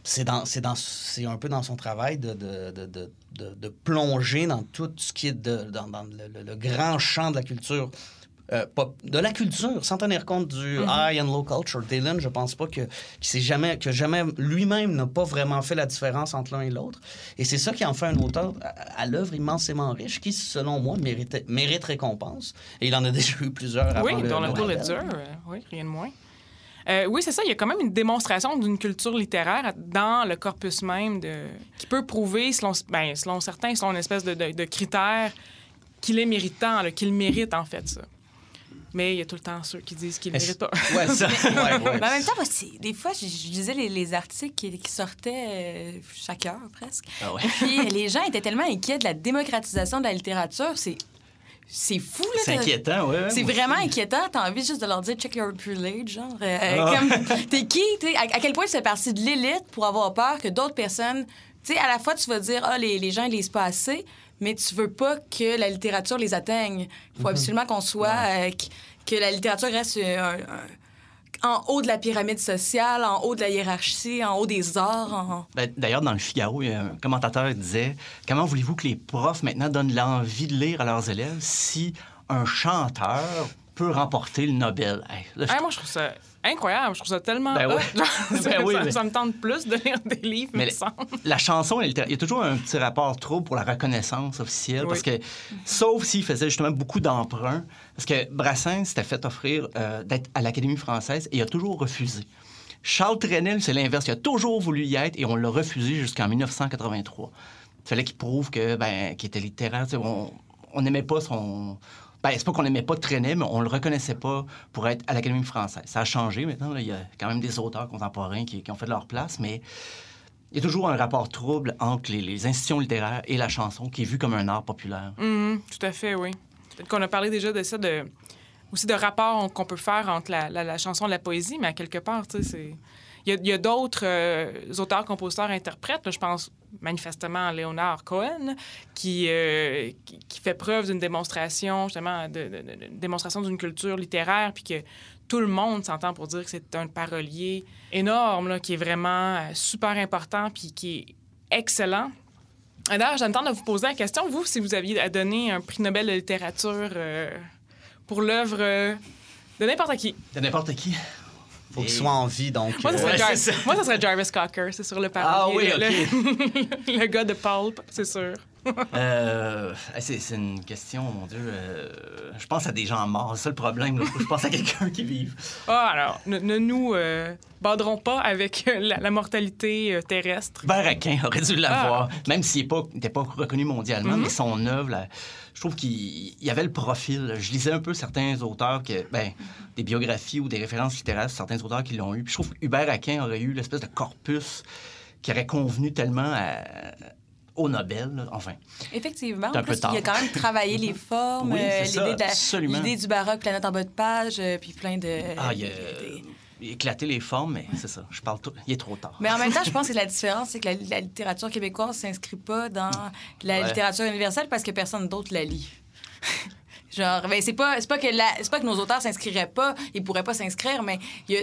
c'est un peu dans son travail de, de, de, de, plonger dans tout ce qui est dans, le grand champ de la culture. Euh, pop- de la culture, sans tenir compte du high and low culture. Dylan, je pense pas que, jamais, que jamais lui-même n'a pas vraiment fait la différence entre l'un et l'autre. Et c'est ça qui en fait un auteur à, à l'œuvre immensément riche, qui, selon moi, mérite, mérite récompense. Et il en a déjà eu plusieurs avant oui, le, dans le le Nobel. euh, oui, rien de moins. Euh, oui, c'est ça. Il y a quand même une démonstration d'une culture littéraire dans le corpus même de... qui peut prouver, selon, ben, selon certains, selon une espèce de, de- de critère, qu'il est méritant, qu'il mérite en fait ça. Mais il y a tout le temps ceux qui disent qu'il ne Est-ce- mérite pas. Ouais, ça. ouais, ouais. Mais en même temps, moi, des fois, je, je lisais les, les articles qui, qui sortaient euh, chaque heure presque. Ah ouais. Puis euh, les gens étaient tellement inquiets de la démocratisation de la littérature. C'est, c'est fou, là. C'est inquiétant, ouais. C'est vraiment aussi. inquiétant. T'as envie juste de leur dire check your privilege, genre. euh, Ah. comme, t'es qui? T'es- à, à quel point tu fais partie de l'élite pour avoir peur que d'autres personnes. Tu sais, à la fois, tu vas dire, ah, les, les gens, ils lisent pas assez, mais tu veux pas que la littérature les atteigne. Il faut absolument qu'on soit. euh, qu- que la littérature reste euh, un- un- en haut de la pyramide sociale, en haut de la hiérarchie, en haut des arts. en- Ben, D'ailleurs, dans le Figaro, il y a un commentateur qui disait Comment voulez-vous que les profs maintenant donnent l'envie de lire à leurs élèves si un chanteur peut remporter le Nobel Hey, là, je- Ah, moi, je trouve ça incroyable. Je trouve ça tellement. Ben ouais. Ben oui, ça- mais- ça me tente plus de lire des livres, Mais me semble. la chanson, il y a toujours un petit rapport trop pour la reconnaissance officielle, Oui. parce que, sauf s'il faisait justement beaucoup d'emprunts, parce que Brassens s'était fait offrir euh, d'être à l'Académie française et il a toujours refusé. Charles Trenel, c'est l'inverse. Il a toujours voulu y être et on l'a refusé jusqu'en 1983. Il fallait qu'il prouve que, ben, qu'il était littéraire. On n'aimait pas son... Ben, c'est pas qu'on n'aimait pas Trenel, mais on le reconnaissait pas pour être à l'Académie française. Ça a changé maintenant. Il y a quand même des auteurs contemporains qui, ont fait leur place, mais il y a toujours un rapport trouble entre les, institutions littéraires et la chanson, qui est vue comme un art populaire. Mhm, tout à fait, oui. Peut-être qu'on a parlé déjà de ça, de aussi de rapport qu'on peut faire entre la, chanson et la poésie, mais à quelque part, tu sais, c'est... Il y a, il y a d'autres euh, auteurs, compositeurs, interprètes. là, je pense manifestement Léonard Cohen, qui, euh, qui, qui fait preuve d'une démonstration, justement, de, démonstration d'une culture littéraire, puis que tout le monde s'entend pour dire que c'est un parolier énorme, là, qui est vraiment euh, super important, puis qui est excellent. D'ailleurs, j'ai le temps de vous poser la question, vous, si vous aviez à donner un prix Nobel de littérature euh, pour l'œuvre de n'importe qui. De n'importe qui. Faut qu'il soit en vie, donc. Moi, ça euh, serait, Ouais, Jar- c'est ça. Moi, ça serait Jarvis Cocker, c'est sur le Ah oui, parolier. OK. le, le gars de Pulp, c'est sûr. Euh, c'est c'est une question, mon Dieu. euh, je pense à des gens morts. C'est ça le problème. là. Je pense à quelqu'un qui vive. Ah, alors, ne, ne nous euh, baderons pas avec euh, la, la mortalité euh, terrestre. Hubert Aquin aurait dû l'avoir, Ah. même s'il n'était pas, pas reconnu mondialement, Mhm. mais son œuvre, là, je trouve qu'il il avait le profil. Je lisais un peu certains auteurs, que, ben, des biographies ou des références littéraires sur certains auteurs qui l'ont eu. Puis je trouve que Hubert Aquin aurait eu l'espèce de corpus qui aurait convenu tellement à- au Nobel. là. Enfin, Effectivement. En plus, il a quand même travaillé les formes, Oui, euh, l'idée du baroque, planète en bas de page, euh, puis plein de. ah, il a de- éclaté les formes, mais c'est ça. Je parle tout. Il est trop tard. Mais en même temps, je pense que la différence, c'est que la, la littérature québécoise s'inscrit pas dans la Ouais. littérature universelle parce que personne d'autre la lit. Genre, ben, c'est pas, c'est pas que la, pas que nos auteurs s'inscriraient pas, ils pourraient pas s'inscrire, mais il y a.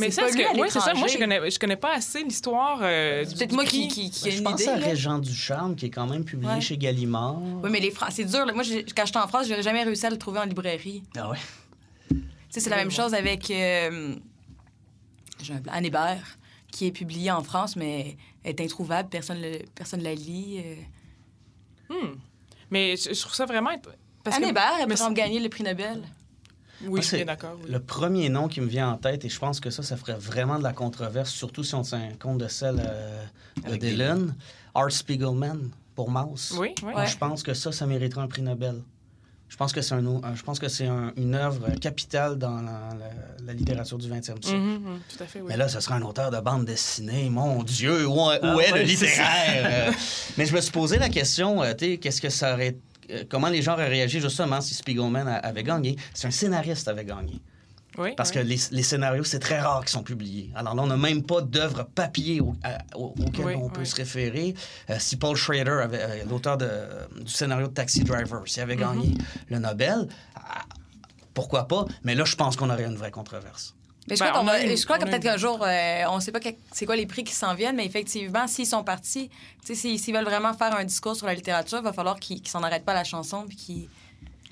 Mais c'est ça, que, oui, c'est ça. Moi, je connais, je connais pas assez l'histoire euh, C'est peut-être du moi qui, qui, qui ai je une pense idée. à là. Régent Ducharme, qui est quand même publié Ouais. chez Gallimard. Oui, mais les Fran- c'est dur. là. Moi, quand j'étais en France, j'aurais jamais réussi à le trouver en librairie. Ah ouais? C'est la même chose avec euh, Anne Hébert, qui est publiée en France, mais est introuvable. Personne ne personne la lit. euh. Hmm. Mais je, je trouve ça vraiment... Parce Anne que- Hébert, elle peut gagner le prix Nobel. Oui, Moi, je c'est suis d'accord. oui. Le premier nom qui me vient en tête, et je pense que ça, ça ferait vraiment de la controverse, surtout si on tient compte de celle euh, de Dylan, Art Spiegelman pour Mouse. Oui, oui. Je pense que ça, ça mériterait un prix Nobel. Je pense que c'est un, un- je pense que c'est un- une œuvre capitale dans la, la- la littérature du 20e siècle. Mhm, mhm, tout à fait, oui. Mais là, ce serait un auteur de bande dessinée. Mon Dieu, où, où Ah est ouais, le littéraire? Euh, Mais je me suis posé la question, euh, qu'est-ce que ça aurait... euh, Comment les gens auraient réagi justement si Spiegelman avait gagné? C'est un scénariste avait gagné. Oui, Parce oui. que les, les scénarios, c'est très rare qu'ils sont publiés. Alors là, on n'a même pas d'œuvre papier au- à- au- auquel Oui, on peut oui. se référer. Euh, si Paul Schrader, avait, euh, l'auteur de- du scénario de Taxi Driver, s'il avait gagné Mm-hmm. le Nobel, ah, pourquoi pas? Mais là, je pense qu'on aurait une vraie controverse. Mais je Ben, crois, qu'on on a va- une- je crois que on a peut-être une- qu'un jour, euh, on ne sait pas que- c'est quoi les prix qui s'en viennent, mais effectivement, s'ils sont partis, s'ils s'ils veulent vraiment faire un discours sur la littérature, il va falloir qu'ils qu'ils s'en arrêtent pas à la chanson puis qu'ils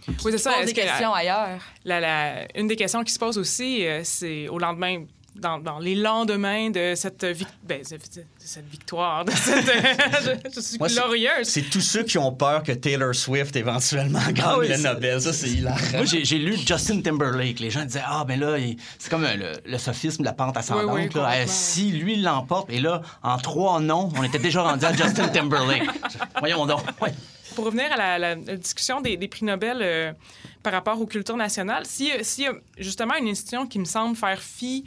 Oui, c'est ça. Est-ce des que la- questions ailleurs? la- la- une des questions qui se pose aussi, euh, c'est au lendemain, dans, dans les lendemains de cette, vic- ben, de- de cette victoire, de cette, je, je suis Moi, glorieuse. C'est tous ceux qui ont peur que Taylor Swift éventuellement gagne oui, le Nobel. Ça, c'est hilarant. Moi, j'ai lu Justin Timberlake. Les gens disaient Ah, ben là, il- c'est comme euh, le, le sophisme de la pente ascendante. Oui, oui, là. Euh, si lui il l'emporte, et là, en trois noms, on était déjà rendu à Justin Timberlake. Voyons donc. Ouais. Pour revenir à la, discussion des, prix Nobel euh, par rapport aux cultures nationales, s'il y, a- justement une institution qui me semble faire fi,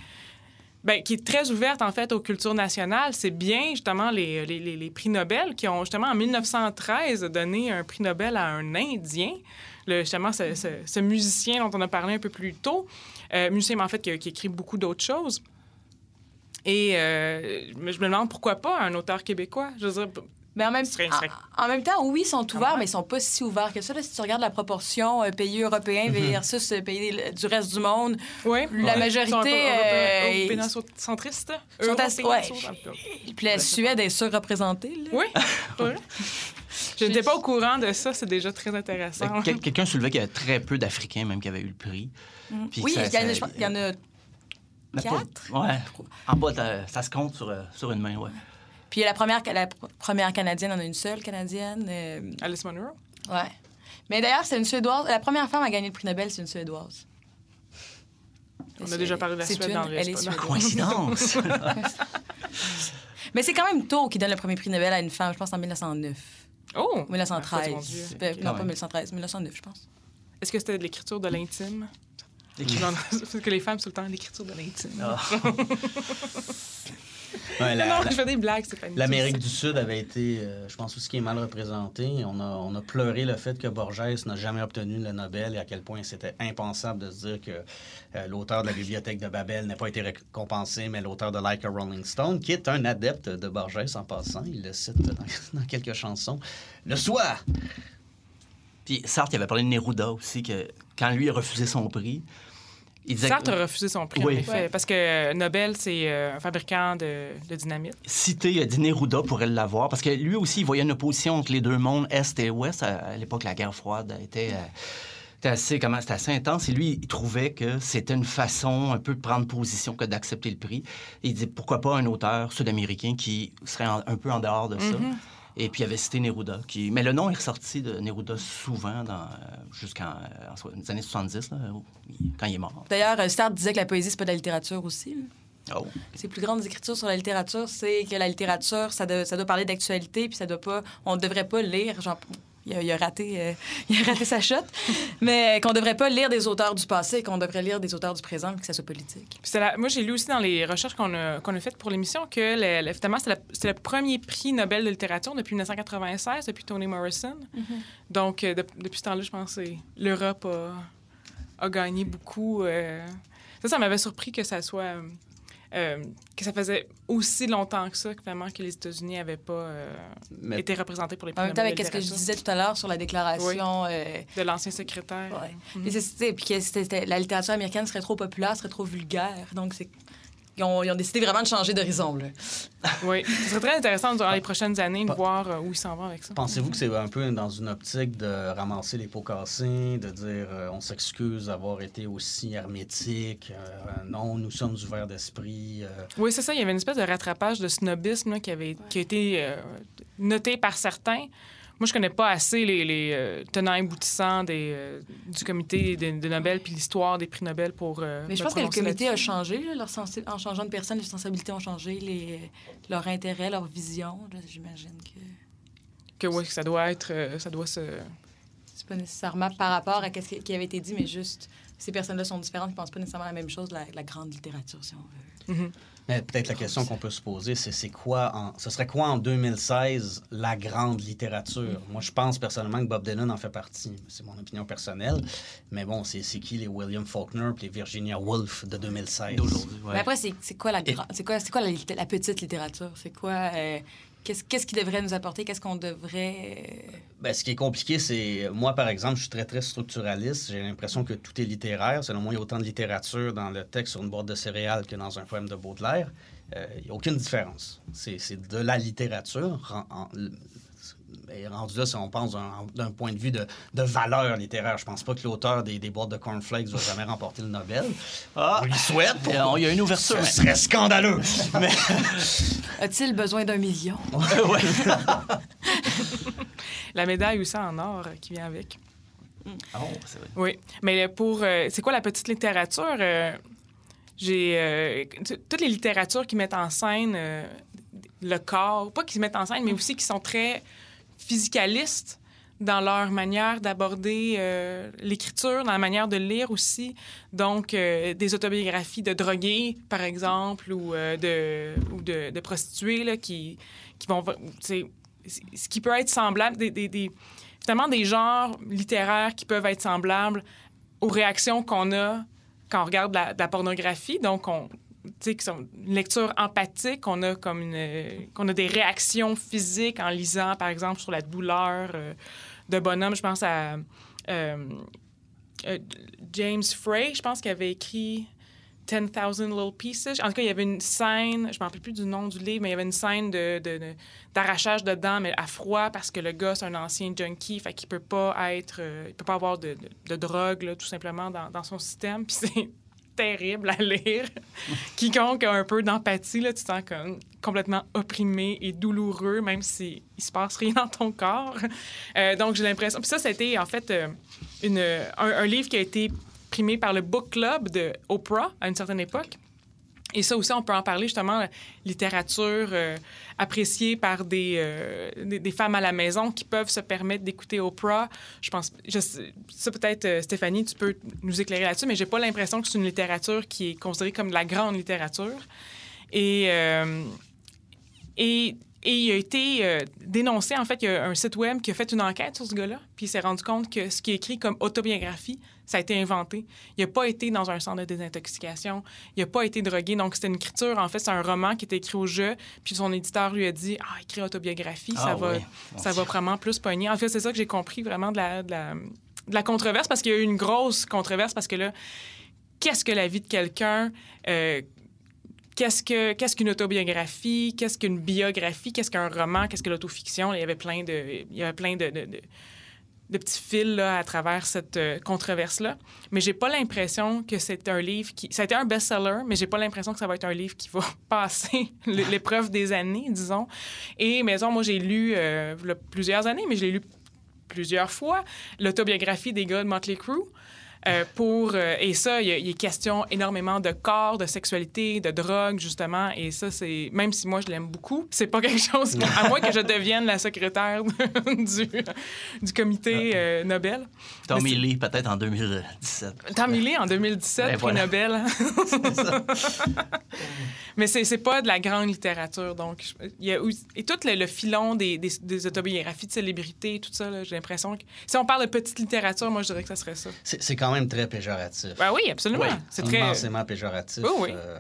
ben, qui est très ouverte en fait aux cultures nationales, c'est bien justement les, prix Nobel qui ont justement en 1913 donné un prix Nobel à un Indien, justement ce, musicien dont on a parlé un peu plus tôt, euh, musicien en fait qui, écrit beaucoup d'autres choses. Et euh, je me demande pourquoi pas un auteur québécois. Mais en même, Ce serait- ce serait- en, en même temps, oui, ils sont ouverts, mais ils sont pas si ouverts que ça. là. si tu regardes la proportion euh, pays européen versus euh, pays du reste du monde, Oui. La majorité, euh, europécentriste. sont assez- ouais. Oui. puis la Suède est surreprésentée. Oui. Je n'étais pas au courant de ça, c'est déjà très intéressant. Quel- Quelqu'un soulevait qu'il y avait très peu d'Africains même qui avaient eu le prix. Puis Oui, il y, a- ça- y en a. Quatre? Ouais. En bas, ça se compte sur, euh, sur une main, ouais. Puis la première, la pr- première Canadienne, on a une seule Canadienne. euh, Alice Munro? ouais. Mais d'ailleurs, c'est une Suédoise. La première femme à gagner le prix Nobel, c'est une Suédoise. On a déjà parlé de la C'est Suède une- dans le Elle est. Coïncidence! Mais c'est quand même tôt qu'ils donnent le premier prix Nobel à une femme, je pense en 1909. Oh! Ou 1913. Ah, non, pas même. 1913, 1909, je pense. Est-ce que c'était de l'écriture de l'intime? Parce que les femmes, c'est tout le temps l'écriture de l'intime. Ah. Ouais, la- non, la- je fais des blagues, Stéphanie. L'Amérique du Sud avait été, euh, je pense, aussi qui est mal représenté. On a, on a pleuré le fait que Borges n'a jamais obtenu le Nobel et à quel point c'était impensable de se dire que euh, l'auteur de la bibliothèque de Babel n'a pas été récompensé, mais l'auteur de Like a Rolling Stone, qui est un adepte de Borges en passant, il le cite dans, dans quelques chansons, le soit. Puis Sartre, il avait parlé de Neruda aussi, que quand lui a refusé son prix, il disait Sartre a refusé son prix, Oui. en effet, Ouais. parce que Nobel, c'est euh, un fabricant de, de dynamite. cité, il a dit Neruda pourrait l'avoir, parce que lui aussi, il voyait une opposition entre les deux mondes, Est et Ouest. À, l'époque, la guerre froide était, euh, assez, comment, assez intense. Et lui, il trouvait que c'était une façon un peu de prendre position que d'accepter le prix. Et il dit pourquoi pas un auteur sud-américain qui serait en- un peu en dehors de ça. Mhm. Et puis, il avait cité Neruda. Qui... Mais le nom est ressorti de Neruda souvent dans, euh, jusqu'en les années 70, là, quand il est mort. D'ailleurs, euh, Sartre disait que la poésie, c'est pas de la littérature aussi. là. Oh. Ses plus grandes écritures sur la littérature, c'est que la littérature, ça, doit- ça doit parler d'actualité, puis ça doit pas... On ne devrait pas lire... Genre, il, a, il a raté, euh, il a raté sa shot, mais qu'on devrait pas lire des auteurs du passé, qu'on devrait lire des auteurs du présent, que ça soit politique. La- moi, j'ai lu aussi dans les recherches qu'on a, qu'on a faites pour l'émission que le, le- finalement, c'est le premier prix Nobel de littérature depuis 1996, depuis Toni Morrison. Donc, euh, de- depuis ce temps-là, je pense que l'Europe a, a gagné beaucoup. euh. Ça, ça m'avait surpris que ça soit. Euh, que ça faisait aussi longtemps que ça, que, finalement, que les États-Unis n'avaient pas euh, Mais été représentés pour les prix En même temps, avec ce que je disais tout à l'heure sur la déclaration... euh, De l'ancien secrétaire. Ouais. Puis c'est- c'est- puis que la littérature américaine serait trop populaire, serait trop vulgaire. Donc, c'est. Ils ont, ils ont décidé vraiment de changer d'horizon. Oui. Ce serait très intéressant durant les prochaines années de voir euh, où ils s'en vont avec ça. Pensez-vous que c'est un peu dans une optique de ramasser les pots cassés, de dire euh, on s'excuse d'avoir été aussi hermétique, euh, non, nous sommes ouverts d'esprit. euh, Oui, c'est ça. Il y avait une espèce de rattrapage de snobisme là, qui, avait, qui a été euh, noté par certains. Moi, je connais pas assez les, les euh, tenants et aboutissants des, euh, du comité de, de Nobel puis l'histoire des prix Nobel pour. euh, Mais je pense que le comité a changé. là, leur sensi- En changeant de personne, les sensibilités ont changé, les... leur intérêt, leur vision. J'imagine que Que oui, que ça doit être. ça doit se. c'est pas nécessairement par rapport à ce qui avait été dit, mais juste ces personnes-là sont différentes, ils pensent pas nécessairement la même chose la, la grande littérature, si on veut. Mhm. Mais peut-être la question qu'on peut se poser, c'est c'est quoi, en, ce serait quoi en 2016 la grande littérature? Moi, je pense personnellement que Bob Dylan en fait partie. C'est mon opinion personnelle. Mais bon, c'est c'est qui les William Faulkner et les Virginia Woolf de 2016? D'aujourd'hui, ouais. Mais après, c'est c'est quoi la quoi, c'est quoi la petite littérature? C'est quoi... euh, Qu'est-ce qu'est-ce qui devrait nous apporter? Qu'est-ce qu'on devrait... euh, Ben, ce qui est compliqué, c'est. Moi, par exemple, je suis très, très structuraliste. J'ai l'impression que tout est littéraire. Selon moi, il y a autant de littérature dans le texte sur une boîte de céréales que dans un poème de Baudelaire. Euh, il n'y a aucune différence. C'est de la littérature. Et rendu là, si on pense d'un point de vue de, de valeur littéraire, je pense pas que l'auteur des, des boîtes de cornflakes va jamais remporter le Nobel. Ah! On lui souhaite. Il y a- il y a une ouverture. Ce serait scandaleux. Mais A-t-il besoin d'un million? La médaille aussi en or euh, qui vient avec. Oh, c'est vrai. Oui. Mais pour. euh, c'est quoi la petite littérature? Euh, j'ai. euh, t- toutes les littératures qui mettent en scène euh, le corps, pas qui mettent en scène, mais aussi qui sont très physicalistes dans leur manière d'aborder euh, l'écriture, dans la manière de lire aussi. Donc, euh, des autobiographies de drogués, par exemple, ou, euh, de, ou de, prostituées là, qui, qui vont... Ce qui peut être semblable, des, des, des- finalement des genres littéraires qui peuvent être semblables aux réactions qu'on a quand on regarde la, la pornographie. Donc, on, qui sont une lecture empathique, on a comme une, qu'on a des réactions physiques en lisant, par exemple, sur la douleur euh, de bonhomme. Je pense à euh, euh, James Frey, je pense qu'il avait écrit 10,000 Little Pieces. En tout cas, il y avait une scène, je ne me rappelle plus du nom du livre, mais il y avait une scène d'arrachage de dents, mais à froid, parce que le gars, c'est un ancien junkie, fait qu'il peut pas peut pas avoir de drogue, là, tout simplement, dans, dans son système. Puis c'est terrible à lire. Quiconque a un peu d'empathie, là, tu te sens comme complètement opprimé et douloureux, même s'il il se passe rien dans ton corps. Euh, donc, j'ai l'impression... Puis ça, c'était, en fait, euh, une, un, un livre qui a été primé par le Book Club de Oprah à une certaine époque. Et ça aussi, on peut en parler justement, la littérature euh, appréciée par des, euh, des, des femmes à la maison qui peuvent se permettre d'écouter Oprah. Je pense, ça peut-être, euh, Stéphanie, tu peux nous éclairer là-dessus, mais j'ai pas l'impression que c'est une littérature qui est considérée comme la grande littérature. Et, euh, Et, et il a été euh, dénoncé. En fait, il y a un site web qui a fait une enquête sur ce gars-là, puis il s'est rendu compte que ce qui est écrit comme autobiographie, ça a été inventé. Il n'a pas été dans un centre de désintoxication. Il n'a pas été drogué. Donc, c'était une écriture. En fait, c'est un roman qui était écrit au jeu. Puis son éditeur lui a dit Ah, écris autobiographie, ça, Ah va, ça va vraiment plus pogner. En fait, c'est ça que j'ai compris vraiment de la, de la, de la controverse, parce qu'il y a eu une grosse controverse, parce que là, qu'est-ce que la vie de quelqu'un? Euh, Qu'est-ce que qu'est-ce qu'une autobiographie? Qu'est-ce qu'une biographie? Qu'est-ce qu'un roman? Qu'est-ce que l'autofiction? Il y avait plein de il y avait plein de, de- de- de petits fils là, à travers cette euh, controverse-là. Mais j'ai pas l'impression que c'est un livre qui... Ça a été un best-seller, mais j'ai pas l'impression que ça va être un livre qui va passer l- l'épreuve des années, disons. Et, maison, moi, j'ai lu euh, plusieurs années, mais je l'ai lu plusieurs fois, l'autobiographie des gars de Motley Crue. Euh, pour, euh, et ça, il y, a- il est question énormément de corps, de sexualité, de drogue, justement. Et ça, c'est. Même si moi, je l'aime beaucoup, c'est pas quelque chose. à moins que je devienne la secrétaire du, du comité euh, Nobel. Tommy Lee, peut-être en 2017. Tommy Lee, en 2017, Ben, prix voilà. Nobel. C'est ça. Mais c'est c'est pas de la grande littérature. Donc, il y a et tout le, le filon des, des, des autobiographies de célébrités, tout ça, là, j'ai l'impression que. Si on parle de petite littérature, moi, je dirais que ça serait ça. C'est c'est quand même très péjoratif. Ben oui, absolument. Oui, c'est très. immensément péjoratif. Oui, oui. euh,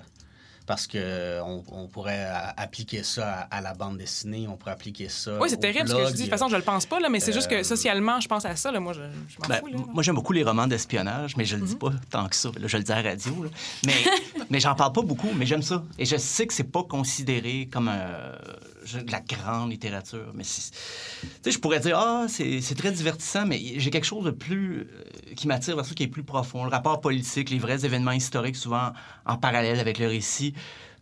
parce que on, pourrait appliquer ça à, à la bande dessinée, on pourrait appliquer ça. Oui, c'est terrible ce que je dis. De toute façon, je le pense pas, là, mais c'est juste que Euh, socialement, je pense à ça. Là, moi, je, je m'en Ben, fous. Là. moi, j'aime beaucoup les romans d'espionnage, mais je le dis Mhm. pas tant que ça. Là, je le dis à la radio. là. Mais, mais j'en parle pas beaucoup, mais j'aime ça. Et je sais que c'est pas considéré comme euh, je- de la grande littérature. Mais c'est- tu sais, je pourrais dire, ah, c'est c'est très divertissant, mais j'ai quelque chose de plus. euh, qui m'attire vers ça, qui est plus profond. Le rapport politique, les vrais événements historiques, souvent en parallèle avec le récit.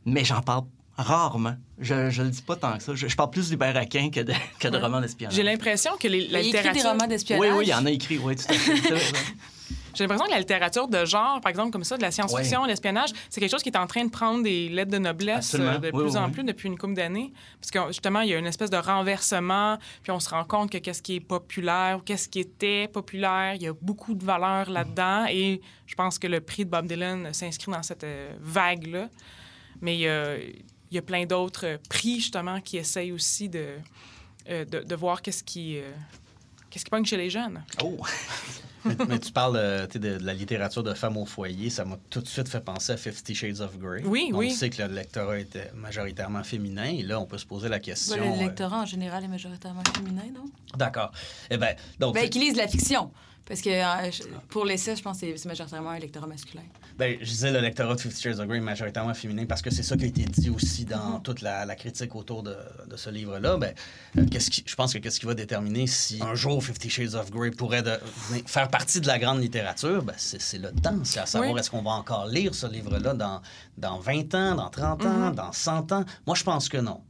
Mais j'en parle rarement. Je, je le dis pas tant que ça. Je, je parle plus du baraquin que de, que de romans d'espionnage. J'ai l'impression que les- la Il écrit des littérature. romans Oui, d'espionnage. oui, il y en a écrit, oui, tout à fait. J'ai l'impression que la littérature de genre, par exemple, comme ça, de la science-fiction, l'espionnage, c'est quelque chose qui est en train de prendre des lettres de noblesse euh, de Oui, plus oui, en oui. plus depuis une couple d'années. Parce que justement, il y a une espèce de renversement, puis on se rend compte que qu'est-ce qui est populaire ou qu'est-ce qui était populaire, il y a beaucoup de valeurs là-dedans. Et je pense que le prix de Bob Dylan s'inscrit dans cette euh, vague-là. Mais il y a, il y a plein d'autres prix, justement, qui essayent aussi de, euh, de, de voir qu'est-ce qui. Qu'est-ce qui pogne chez les jeunes? Oh! mais, mais tu parles euh, de, de la littérature de femmes au foyer, ça m'a tout de suite fait penser à Fifty Shades of Grey. Oui, on oui. sait que le lectorat était majoritairement féminin, et là, on peut se poser la question. Ben, le euh, lectorat, en général, est majoritairement féminin, non? D'accord. Eh bien, donc, Ben, qui lisent de la fiction. Parce que euh, je- pour l'essai, je pense que c'est- majoritairement un lectorat masculin. Ben, je disais le lectorat de Fifty Shades of Grey majoritairement féminin parce que c'est ça qui a été dit aussi dans toute la, la critique autour de, de ce livre-là. Ben, euh, qu'est-ce qui, je pense que qu'est-ce qui va déterminer si un jour Fifty Shades of Grey pourrait de- venir faire partie de la grande littérature, ben, c'est, le temps. C'est à savoir Oui. est-ce qu'on va encore lire ce livre-là dans, dans 20 ans, dans 30 ans, dans 100 ans? Moi, je pense que non.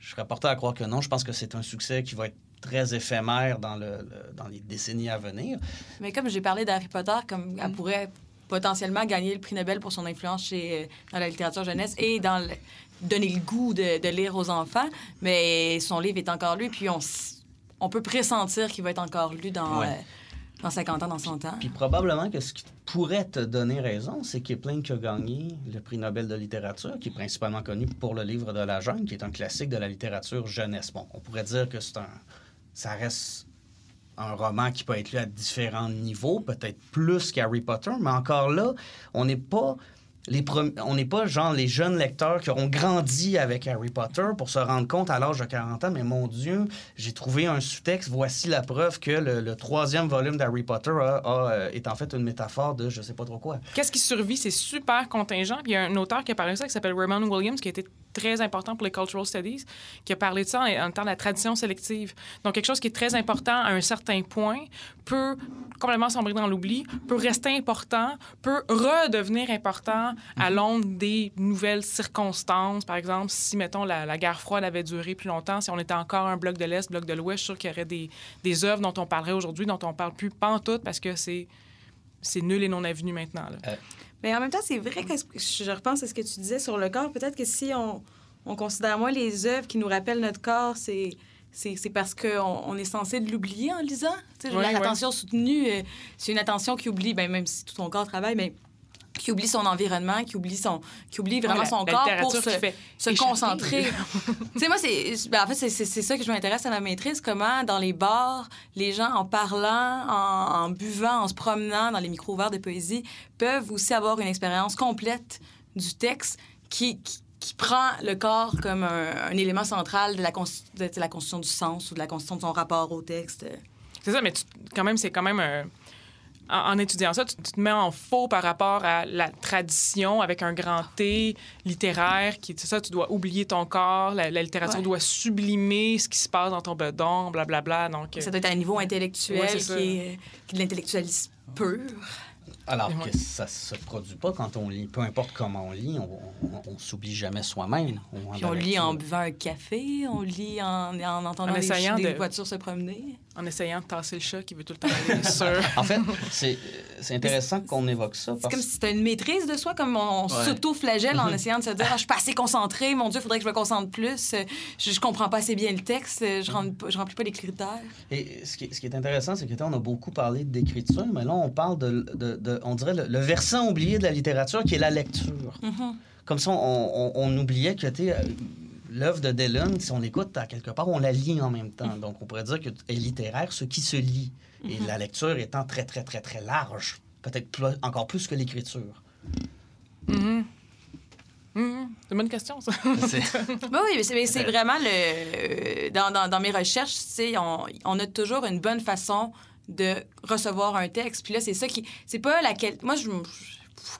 Je serais porté à croire que non. Je pense que c'est un succès qui va être très éphémère dans, le, le- dans les décennies à venir. Mais comme j'ai parlé d'Harry Potter, comme elle pourrait potentiellement gagner le prix Nobel pour son influence chez, euh, dans la littérature jeunesse et dans le- donner le goût de, de lire aux enfants, mais son livre est encore lu, puis on, peut pressentir qu'il va être encore lu dans, Ouais. euh, dans 50 ans, dans 100 ans. Puis probablement que ce qui pourrait te donner raison, c'est Kipling qui a gagné le prix Nobel de littérature, qui est principalement connu pour le livre de la jungle, qui est un classique de la littérature jeunesse. Bon, on pourrait dire que c'est un, ça reste un roman qui peut être lu à différents niveaux, peut-être plus qu'Harry Potter, mais encore là, on n'est pas les premi- on n'est pas genre les jeunes lecteurs qui auront grandi avec Harry Potter pour se rendre compte à l'âge de 40 ans, mais mon Dieu, j'ai trouvé un sous-texte, voici la preuve que le, troisième volume d'Harry Potter euh, est en fait une métaphore de je sais pas trop quoi. Qu'est-ce qui survit? C'est super contingent. Il y a un auteur qui a parlé de ça qui s'appelle Raymond Williams, qui a été très important pour les Cultural Studies, qui a parlé de ça en, en temps de la tradition sélective. Donc, quelque chose qui est très important à un certain point peut complètement sombrer dans l'oubli, peut rester important, peut redevenir important à l'aune des nouvelles circonstances. Par exemple, si, mettons, la, la guerre froide avait duré plus longtemps, si on était encore un bloc de l'Est, bloc de l'Ouest, je suis sûr qu'il y aurait des, des œuvres dont on parlerait aujourd'hui, dont on parle plus pantoute parce que c'est c'est nul et non avenu maintenant. là. Mais en même temps, c'est vrai que je repense à ce que tu disais sur le corps. Peut-être que si on, on considère moins les œuvres qui nous rappellent notre corps, c'est c'est parce qu'on on est censé l'oublier en lisant. L'attention soutenue, euh, c'est une attention qui oublie, ben, même si tout ton corps travaille, mais qui oublie son environnement, qui oublie son, qui oublie vraiment Ouais, la- son la corps pour se, se concentrer. tu sais, moi, c'est, ben, en fait, c'est, c'est- c'est ça que je m'intéresse à ma maîtrise, comment dans les bars, les gens, en parlant, en, en buvant, en se promenant dans les micros ouverts de poésie, peuvent aussi avoir une expérience complète du texte qui, qui, qui prend le corps comme un, un élément central de la, de, de la constitution du sens ou de la constitution de son rapport au texte. C'est ça, mais tu- quand même, c'est quand même un- En, en étudiant ça, tu, tu te mets en faux par rapport à la tradition avec un grand T littéraire qui, c'est ça, tu dois oublier ton corps, la, la littérature Ouais. doit sublimer ce qui se passe dans ton bedon, blablabla. Donc, euh, Ça doit être à un niveau intellectuel Ouais, qui, est, qui est de l'intellectualisme pur. Alors Ouais. que ça se produit pas quand on lit. Peu importe comment on lit, on, on, on s'oublie jamais soi-même. Puis on la lit en buvant un café, on lit en, en entendant En les, de- voitures se promener. En essayant de tasser le chat qui veut tout le temps aller sur... En fait, c'est c'est intéressant qu'on évoque ça. C'est Parce... comme si c'était une maîtrise de soi, comme on, Ouais. s'auto-flagelle Mhm. en essayant de se dire ah, Je suis pas assez concentré, mon Dieu, il faudrait que je me concentre plus, je, je comprends pas assez bien le texte, je, rem- je remplis pas les critères. Et ce qui, ce qui est intéressant, c'est que on a beaucoup parlé d'écriture, mais là, on parle de, de- de- on dirait, le, le versant oublié de la littérature, qui est la lecture. Mhm. Comme ça, on, on- on oubliait que, tu l'œuvre de Dylan, si on l'écoute à quelque part, on la lit en même temps. Donc, on pourrait dire que est littéraire ce qui se lit. Et la lecture étant très, très, très, très large. Peut-être plus- encore plus que l'écriture. Mhm. Mhm. C'est une bonne question, ça. Ben oui, mais c'est, vraiment le. Dans, dans, dans mes recherches, on, on a toujours une bonne façon de recevoir un texte. Puis là, c'est ça qui. C'est pas laquelle. Moi, je.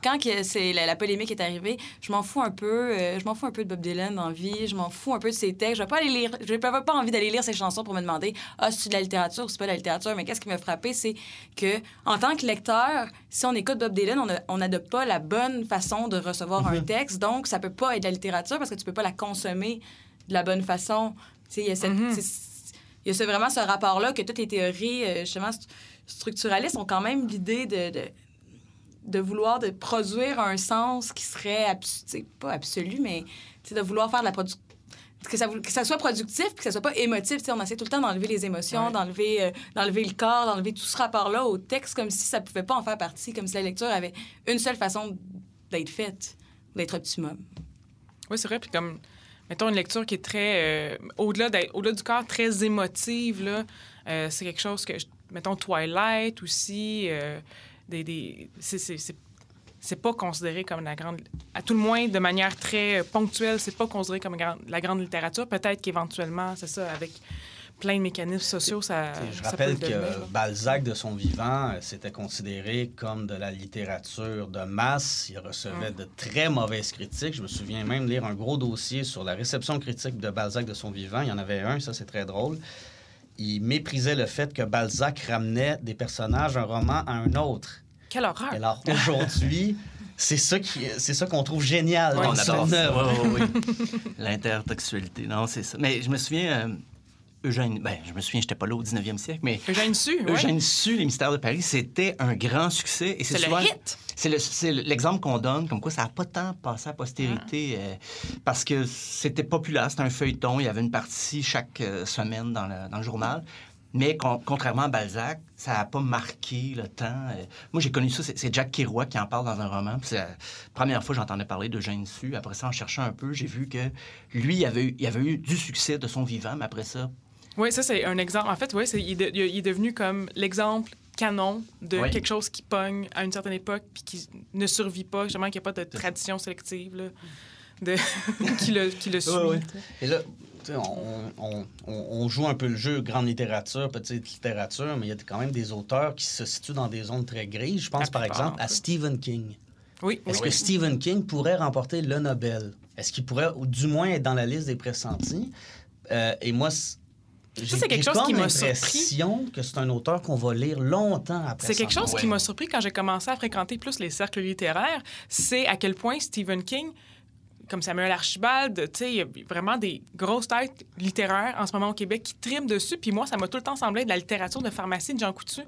Quand que c'est la, la polémique est arrivée, je m'en fous un peu. euh, je m'en fous un peu de Bob Dylan dans vie. Je m'en fous un peu de ses textes. Je vais pas aller lire. Je n'ai pas pas envie d'aller lire ses chansons pour me demander ah c'est de la littérature ou c'est pas de la littérature. Mais qu'est-ce qui m'a frappé, c'est que en tant que lecteur, si on écoute Bob Dylan, on n'adopte pas la bonne façon de recevoir un texte. Donc, ça peut pas être de la littérature parce que tu peux pas la consommer de la bonne façon. Tu sais, il y a cette- Mhm. y a ce- vraiment ce rapport-là que toutes les théories, euh, justement, st- structuralistes ont quand même l'idée de, de, de vouloir de produire un sens qui serait, abs- pas absolu, mais de vouloir faire de la production. Que ça, que ça soit productif puis que ça soit pas émotif. On essaie tout le temps d'enlever les émotions, Ouais. d'enlever, euh, d'enlever le corps, d'enlever tout ce rapport-là au texte comme si ça pouvait pas en faire partie, comme si la lecture avait une seule façon d'être faite, d'être optimum. Oui, c'est vrai. Puis comme, mettons, une lecture qui est très... euh, au-delà, d'être- au-delà du corps, très émotive, là, euh, c'est quelque chose que... Mettons, Twilight aussi, des... des c'est, pas considéré comme la grande... À tout le moins, de manière très euh, ponctuelle, c'est pas considéré comme la grande littérature. Peut-être qu'éventuellement, c'est ça, avec plein de mécanismes sociaux, ça, je ça rappelle peut que le devenir, là. Balzac, de son vivant, euh, c'était considéré comme de la littérature de masse. Il recevait de très mauvaises critiques. Je me souviens même lire un gros dossier sur la réception critique de Balzac de son vivant. Il y en avait un, ça c'est très drôle. Il méprisait le fait que Balzac ramenait des personnages d'un roman à un autre. Quelle horreur! Et Alors aujourd'hui, c'est ça qui, c'est ça qu'on trouve génial Ouais, dans on son œuvre. Ouais, ouais, ouais. L'intertextualité, non, c'est ça. Mais je me souviens, euh, Eugène, ben, je me souviens, j'étais pas là au 19e siècle, mais Eugène Sue, ouais. Eugène Sue, Les Mystères de Paris, c'était un grand succès. Et C'est le hit! C'est le- c'est l'exemple qu'on donne, comme quoi ça n'a pas tant passé à postérité, euh, parce que c'était populaire, c'était un feuilleton, il y avait une partie chaque euh, semaine dans le, dans le journal. Mais con- contrairement à Balzac, ça n'a pas marqué le temps. Euh, moi, j'ai connu ça, c'est Jack Kerouac qui en parle dans un roman. C'est la première fois que j'entendais parler de Jeanne Sue. Après ça, en cherchant un peu, j'ai vu que lui, il avait, eu, il avait eu du succès de son vivant, mais après ça, Oui, ça, c'est un exemple. En fait, oui, il, de- il est devenu comme l'exemple canon de quelque chose qui pogne à une certaine époque puis qui ne survit pas, justement, qu'il n'y a pas de tradition sélective là, de... qui, le, qui le suit. Et là, tu sais, on, on- on- joue un peu le jeu grande littérature, petite littérature, mais il y a quand même des auteurs qui se situent dans des zones très grises. Je pense par exemple à. Stephen King. Oui, oui. Est-ce que Stephen King pourrait remporter le Nobel? Est-ce qu'il pourrait, ou du moins, être dans la liste des pressentis? Euh, et moi, c'est quelque chose qui m'a surpris. que c'est un auteur qu'on va lire longtemps après C'est quelque chose qui m'a surpris quand j'ai commencé à fréquenter plus les cercles littéraires, c'est à quel point Stephen King comme Samuel Archibald, tu sais, il y a vraiment des grosses têtes littéraires en ce moment au Québec qui triment dessus. Puis moi, ça m'a tout le temps semblé de la littérature de pharmacie de Jean Coutu.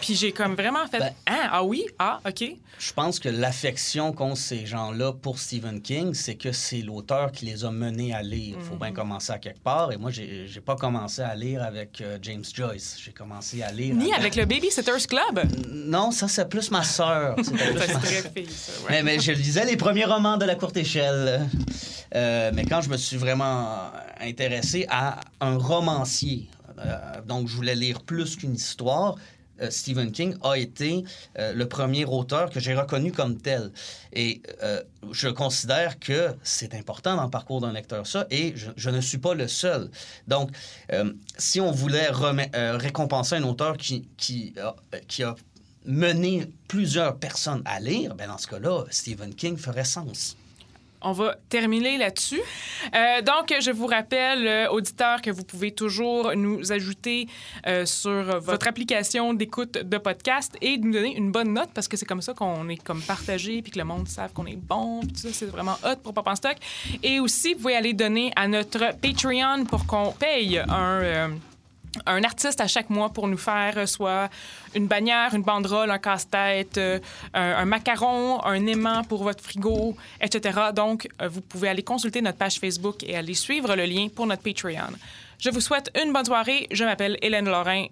Puis j'ai comme vraiment fait Ben- ah, ah oui, ah, OK. Je pense que l'affection qu'ont ces gens-là pour Stephen King, c'est que c'est l'auteur qui les a menés à lire. Il faut bien commencer à quelque part. Et moi, j'ai pas commencé à lire avec euh, James Joyce. J'ai commencé à lire. Ni avec le Babysitters Club? Non, ça, c'est plus ma sœur. C'est très fille, ça, ouais. Mais, mais je lisais les premiers romans de la courte échelle. Euh, mais quand je me suis vraiment intéressé à un romancier, euh, donc je voulais lire plus qu'une histoire, euh, Stephen King a été le premier auteur que j'ai reconnu comme tel. Et je considère que c'est important dans le parcours d'un lecteur, ça, et je, ne suis pas le seul. Donc, si on voulait récompenser un auteur qui, qui, a, qui a mené plusieurs personnes à lire, ben dans ce cas-là, Stephen King ferait sens. On va terminer là-dessus. Euh, donc, je vous rappelle, euh, auditeurs, que vous pouvez toujours nous ajouter euh, sur votre application d'écoute de podcast et nous donner une bonne note parce que c'est comme ça qu'on est comme partagé puis que le monde savent qu'on est bon. ça, c'est vraiment hot pour Pop en Stock. Et aussi, vous pouvez aller donner à notre Patreon pour qu'on paye un. Un artiste à chaque mois pour nous faire euh, soit une bannière, une banderole, un casse-tête, euh, un, un macaron, un aimant pour votre frigo, etc. Donc, euh, vous pouvez aller consulter notre page Facebook et aller suivre le lien pour notre Patreon. Je vous souhaite une bonne soirée. Je m'appelle Hélène Lorrain.